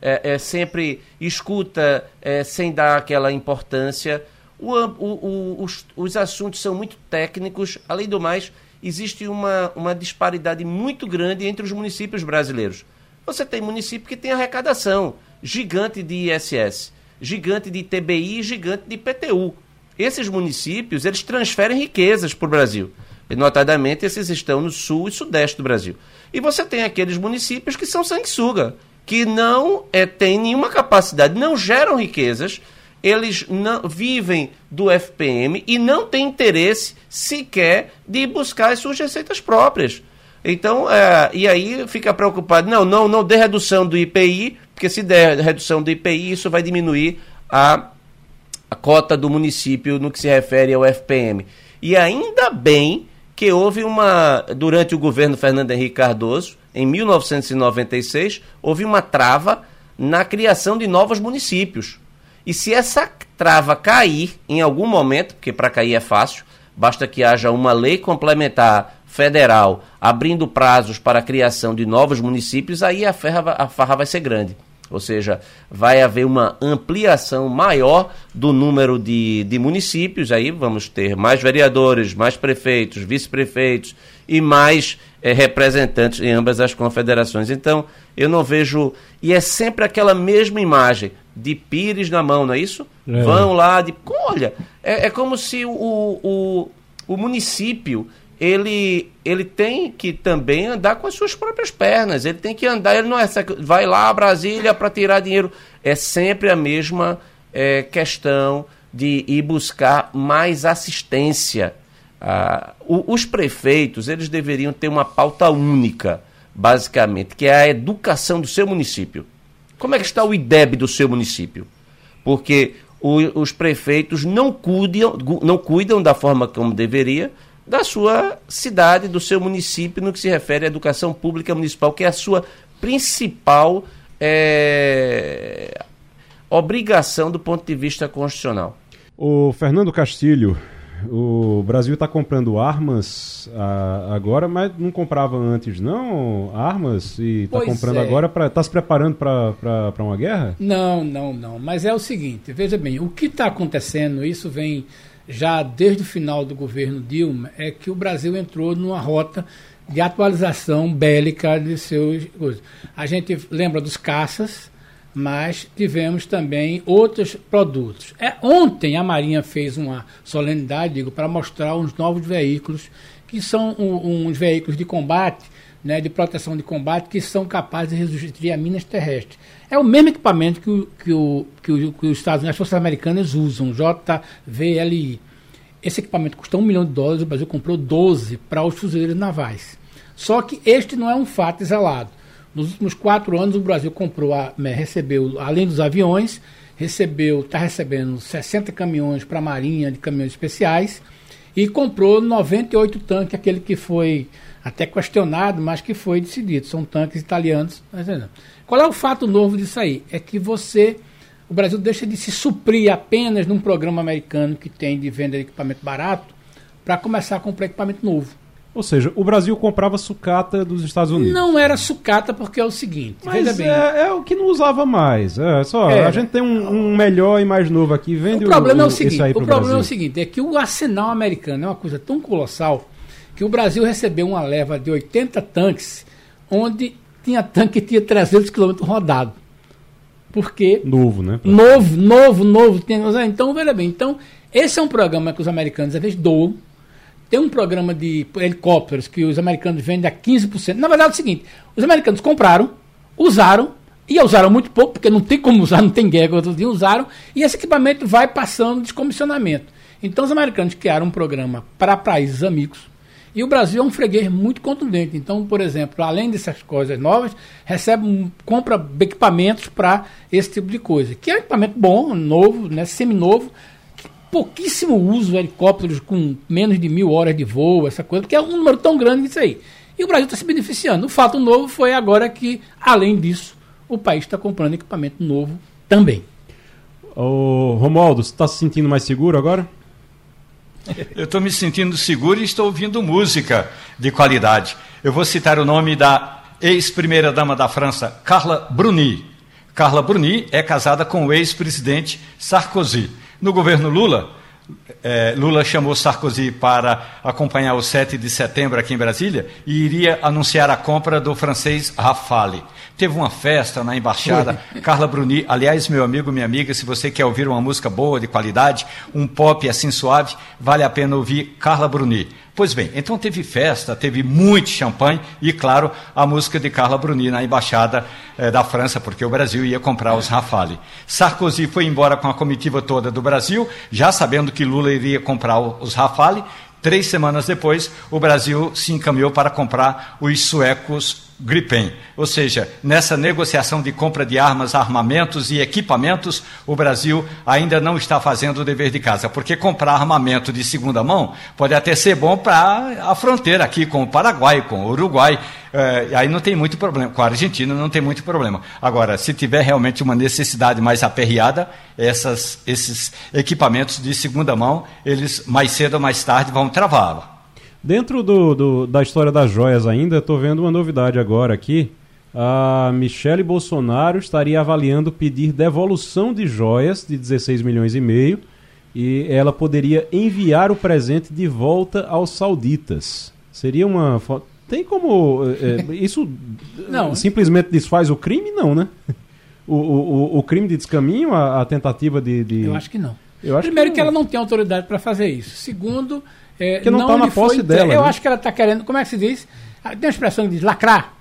é, é sempre escuta é, sem dar aquela importância. O, o, os, os assuntos são muito técnicos, além do mais, existe uma, uma disparidade muito grande entre os municípios brasileiros. Você tem município que tem arrecadação gigante de ISS gigante de TBI gigante de IPTU. Esses municípios, eles transferem riquezas para o Brasil. E, notadamente, esses estão no sul e sudeste do Brasil. E você tem aqueles municípios que são sanguessuga, que não é, têm nenhuma capacidade, não geram riquezas, eles não vivem do FPM e não têm interesse sequer de buscar as suas receitas próprias. Então, é, e aí fica preocupado, não, não, não dê redução do IPI, porque se der redução do IPI, isso vai diminuir a, a cota do município no que se refere ao FPM. E ainda bem que houve uma, durante o governo Fernando Henrique Cardoso, em 1996, houve uma trava na criação de novos municípios. E se essa trava cair em algum momento, porque para cair é fácil, basta que haja uma lei complementar federal abrindo prazos para a criação de novos municípios, aí a, ferra, a farra vai ser grande. Ou seja, vai haver uma ampliação maior do número de, de municípios. Aí vamos ter mais vereadores, mais prefeitos, vice-prefeitos e mais é, representantes em ambas as confederações. Então, eu não vejo. E é sempre aquela mesma imagem de pires na mão, não é isso? É. Vão lá de. Olha, é, é como se o, o, o município ele, ele tem que também andar com as suas próprias pernas. Ele tem que andar, ele não é vai lá a Brasília para tirar dinheiro. É sempre a mesma é, questão de ir buscar mais assistência. Ah, o, os prefeitos eles deveriam ter uma pauta única, basicamente, que é a educação do seu município. Como é que está o IDEB do seu município? Porque o, os prefeitos não cuidam, não cuidam da forma como deveria da sua cidade, do seu município, no que se refere à educação pública municipal, que é a sua principal é, obrigação do ponto de vista constitucional. O Fernando Castilho, o Brasil está comprando armas a, agora, mas não comprava antes, não? Armas? E está comprando é. agora para. Está se preparando para uma guerra? Não, não, não. Mas é o seguinte: veja bem, o que está acontecendo, isso vem já desde o final do governo Dilma, é que o Brasil entrou numa rota de atualização bélica de seus. A gente lembra dos caças, mas tivemos também outros produtos. É, ontem a Marinha fez uma solenidade, digo, para mostrar uns novos veículos, que são um, uns veículos de combate, né, de proteção de combate, que são capazes de resistir a minas terrestres. É o mesmo equipamento que, o, que, o, que, o, que os Estados Unidos, as forças americanas usam, JVLI. Esse equipamento custa um milhão de dólares, o Brasil comprou 12 para os fuzileiros navais. Só que este não é um fato isolado. Nos últimos quatro anos, o Brasil comprou, a, né, recebeu, além dos aviões, recebeu, está recebendo 60 caminhões para a Marinha de caminhões especiais e comprou 98 tanques, aquele que foi até questionado, mas que foi decidido. São tanques italianos. Qual é o fato novo disso aí? É que você, o Brasil deixa de se suprir apenas num programa americano que tem de venda de equipamento barato para começar a comprar equipamento novo. Ou seja, o Brasil comprava sucata dos Estados Unidos. Não era sucata porque é o seguinte, Mas é, é, o que não usava mais. É só, é. a gente tem um, um, melhor e mais novo aqui. Vende o problema o, é o seguinte, o problema Brasil. é o seguinte, é que o arsenal americano é uma coisa tão colossal que o Brasil recebeu uma leva de 80 tanques, onde tinha tanque que tinha 300 km rodado. Porque novo, né? Novo, novo, novo. Então, veja bem, então esse é um programa que os americanos às vezes doam tem um programa de helicópteros que os americanos vendem a 15%. Na verdade é o seguinte: os americanos compraram, usaram, e usaram muito pouco, porque não tem como usar, não tem guerra, outros dias usaram, e esse equipamento vai passando de comissionamento. Então os americanos criaram um programa para países amigos, e o Brasil é um freguês muito contundente. Então, por exemplo, além dessas coisas novas, recebe, compra equipamentos para esse tipo de coisa. Que é um equipamento bom, novo, né, seminovo, pouquíssimo uso helicópteros com menos de mil horas de voo, essa coisa, porque é um número tão grande isso aí. E o Brasil está se beneficiando. O fato novo foi agora que, além disso, o país está comprando equipamento novo também. Ô, Romualdo, você está se sentindo mais seguro agora? Eu estou me sentindo seguro e estou ouvindo música de qualidade. Eu vou citar o nome da ex-primeira-dama da França, Carla Bruni. Carla Bruni é casada com o ex-presidente Sarkozy. No governo Lula, é, Lula chamou Sarkozy para acompanhar o 7 de setembro aqui em Brasília e iria anunciar a compra do francês Rafale. Teve uma festa na embaixada, Carla Bruni, aliás, meu amigo, minha amiga, se você quer ouvir uma música boa, de qualidade, um pop assim suave, vale a pena ouvir Carla Bruni. Pois bem, então teve festa, teve muito champanhe e, claro, a música de Carla Bruni na embaixada eh, da França, porque o Brasil ia comprar os Rafale. Sarkozy foi embora com a comitiva toda do Brasil, já sabendo que Lula iria comprar os Rafale. Três semanas depois, o Brasil se encaminhou para comprar os suecos Gripen. Ou seja, nessa negociação de compra de armas, armamentos e equipamentos, o Brasil ainda não está fazendo o dever de casa, porque comprar armamento de segunda mão pode até ser bom para a fronteira aqui com o Paraguai, com o Uruguai. É, aí não tem muito problema. Com a Argentina não tem muito problema. Agora, se tiver realmente uma necessidade mais aperreada, essas, esses equipamentos de segunda mão, eles mais cedo ou mais tarde vão travar. Dentro do, do, da história das joias ainda, estou vendo uma novidade agora aqui. A Michele Bolsonaro estaria avaliando pedir devolução de joias de 16 milhões e meio e ela poderia enviar o presente de volta aos sauditas. Seria uma. Tem como. É, isso não. simplesmente desfaz o crime? Não, né? O, o, o crime de descaminho, a, a tentativa de, de, Eu acho que não. Primeiro que, que ela não tem autoridade para fazer isso. Segundo, é, que não está na posse foi, dela. Eu né? acho que ela está querendo, como é que se diz? Ah, tem uma expressão que diz lacrar.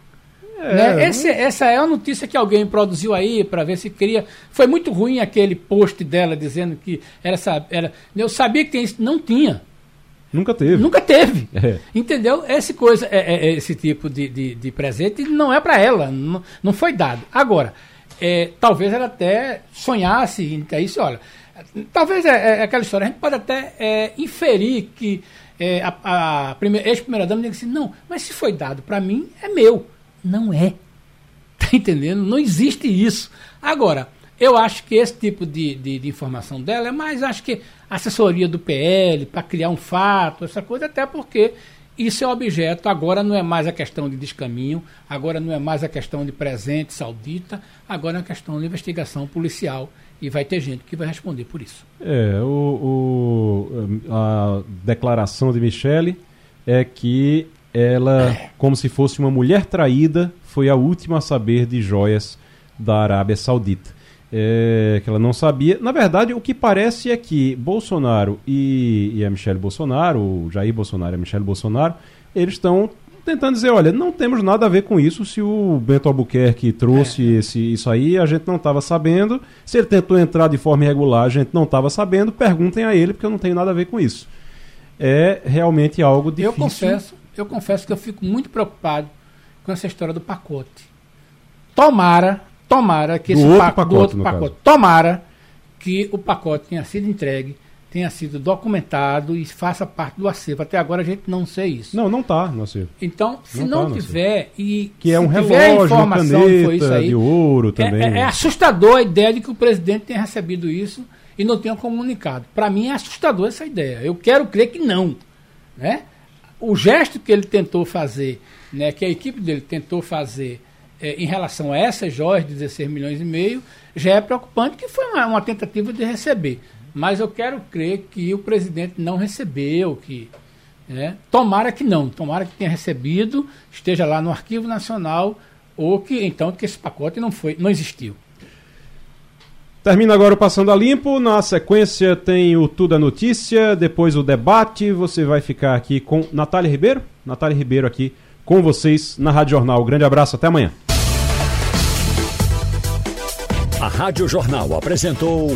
É, né? Esse, essa é uma notícia que alguém produziu aí para ver se queria. Foi muito ruim aquele post dela dizendo que era, era. Eu sabia que tem isso. Não tinha. Nunca teve. Nunca teve. É. Entendeu? Esse, coisa, é, é, é esse tipo de, de, de, presente não é para ela. Não, não foi dado. Agora, é, talvez ela até sonhasse. Isso, olha, Talvez é, é, aquela história, a gente pode até é, inferir que é, a, a ex-primeira-dama diga assim, não, mas se foi dado para mim, é meu. Não é. Tá entendendo? Não existe isso. Agora, eu acho que esse tipo de, de, de informação dela é mais, acho que assessoria do PL, para criar um fato, essa coisa, até porque isso é objeto, agora não é mais a questão de descaminho, agora não é mais a questão de presente saudita, agora é a questão de investigação policial e vai ter gente que vai responder por isso. É, o, o a declaração de Michele é que ela, como se fosse uma mulher traída, foi a última a saber de joias da Arábia Saudita. É, que ela não sabia. Na verdade, o que parece é que Bolsonaro e, e a Michelle Bolsonaro, o Jair Bolsonaro e a Michelle Bolsonaro, eles estão tentando dizer, olha, não temos nada a ver com isso. Se o Bento Albuquerque trouxe é. esse, isso aí, a gente não estava sabendo. Se ele tentou entrar de forma irregular, a gente não estava sabendo. Perguntem a ele, porque eu não tenho nada a ver com isso. É realmente algo difícil. Eu confesso, eu confesso que eu fico muito preocupado com essa história do pacote. Tomara, tomara que do esse outro pa pacote, do outro pacote, tomara que o pacote tenha sido entregue tenha sido documentado e faça parte do acervo. Até agora a gente não sei isso. Não, não está no acervo. Então, se não, não tá tiver e que é um relógio, informação caneta, foi isso aí, de ouro também. É, é, é, assustador a ideia de que o presidente tenha recebido isso e não tenha comunicado. Para mim é assustador essa ideia. Eu quero crer que não, né? o gesto que ele tentou fazer, né, que a equipe dele tentou fazer é, em relação a essas joias de 16 milhões e meio, já é preocupante, que foi uma, uma, tentativa de receber. Mas eu quero crer que o presidente não recebeu, que né, tomara que não, tomara que tenha recebido, esteja lá no Arquivo Nacional, ou que então que esse pacote não foi, não existiu. Termina agora o Passando a Limpo. Na sequência tem o Tudo a é Notícia, depois o debate. Você vai ficar aqui com Natália Ribeiro. Natália Ribeiro aqui com vocês na Rádio Jornal. Grande abraço, até amanhã. A Rádio Jornal apresentou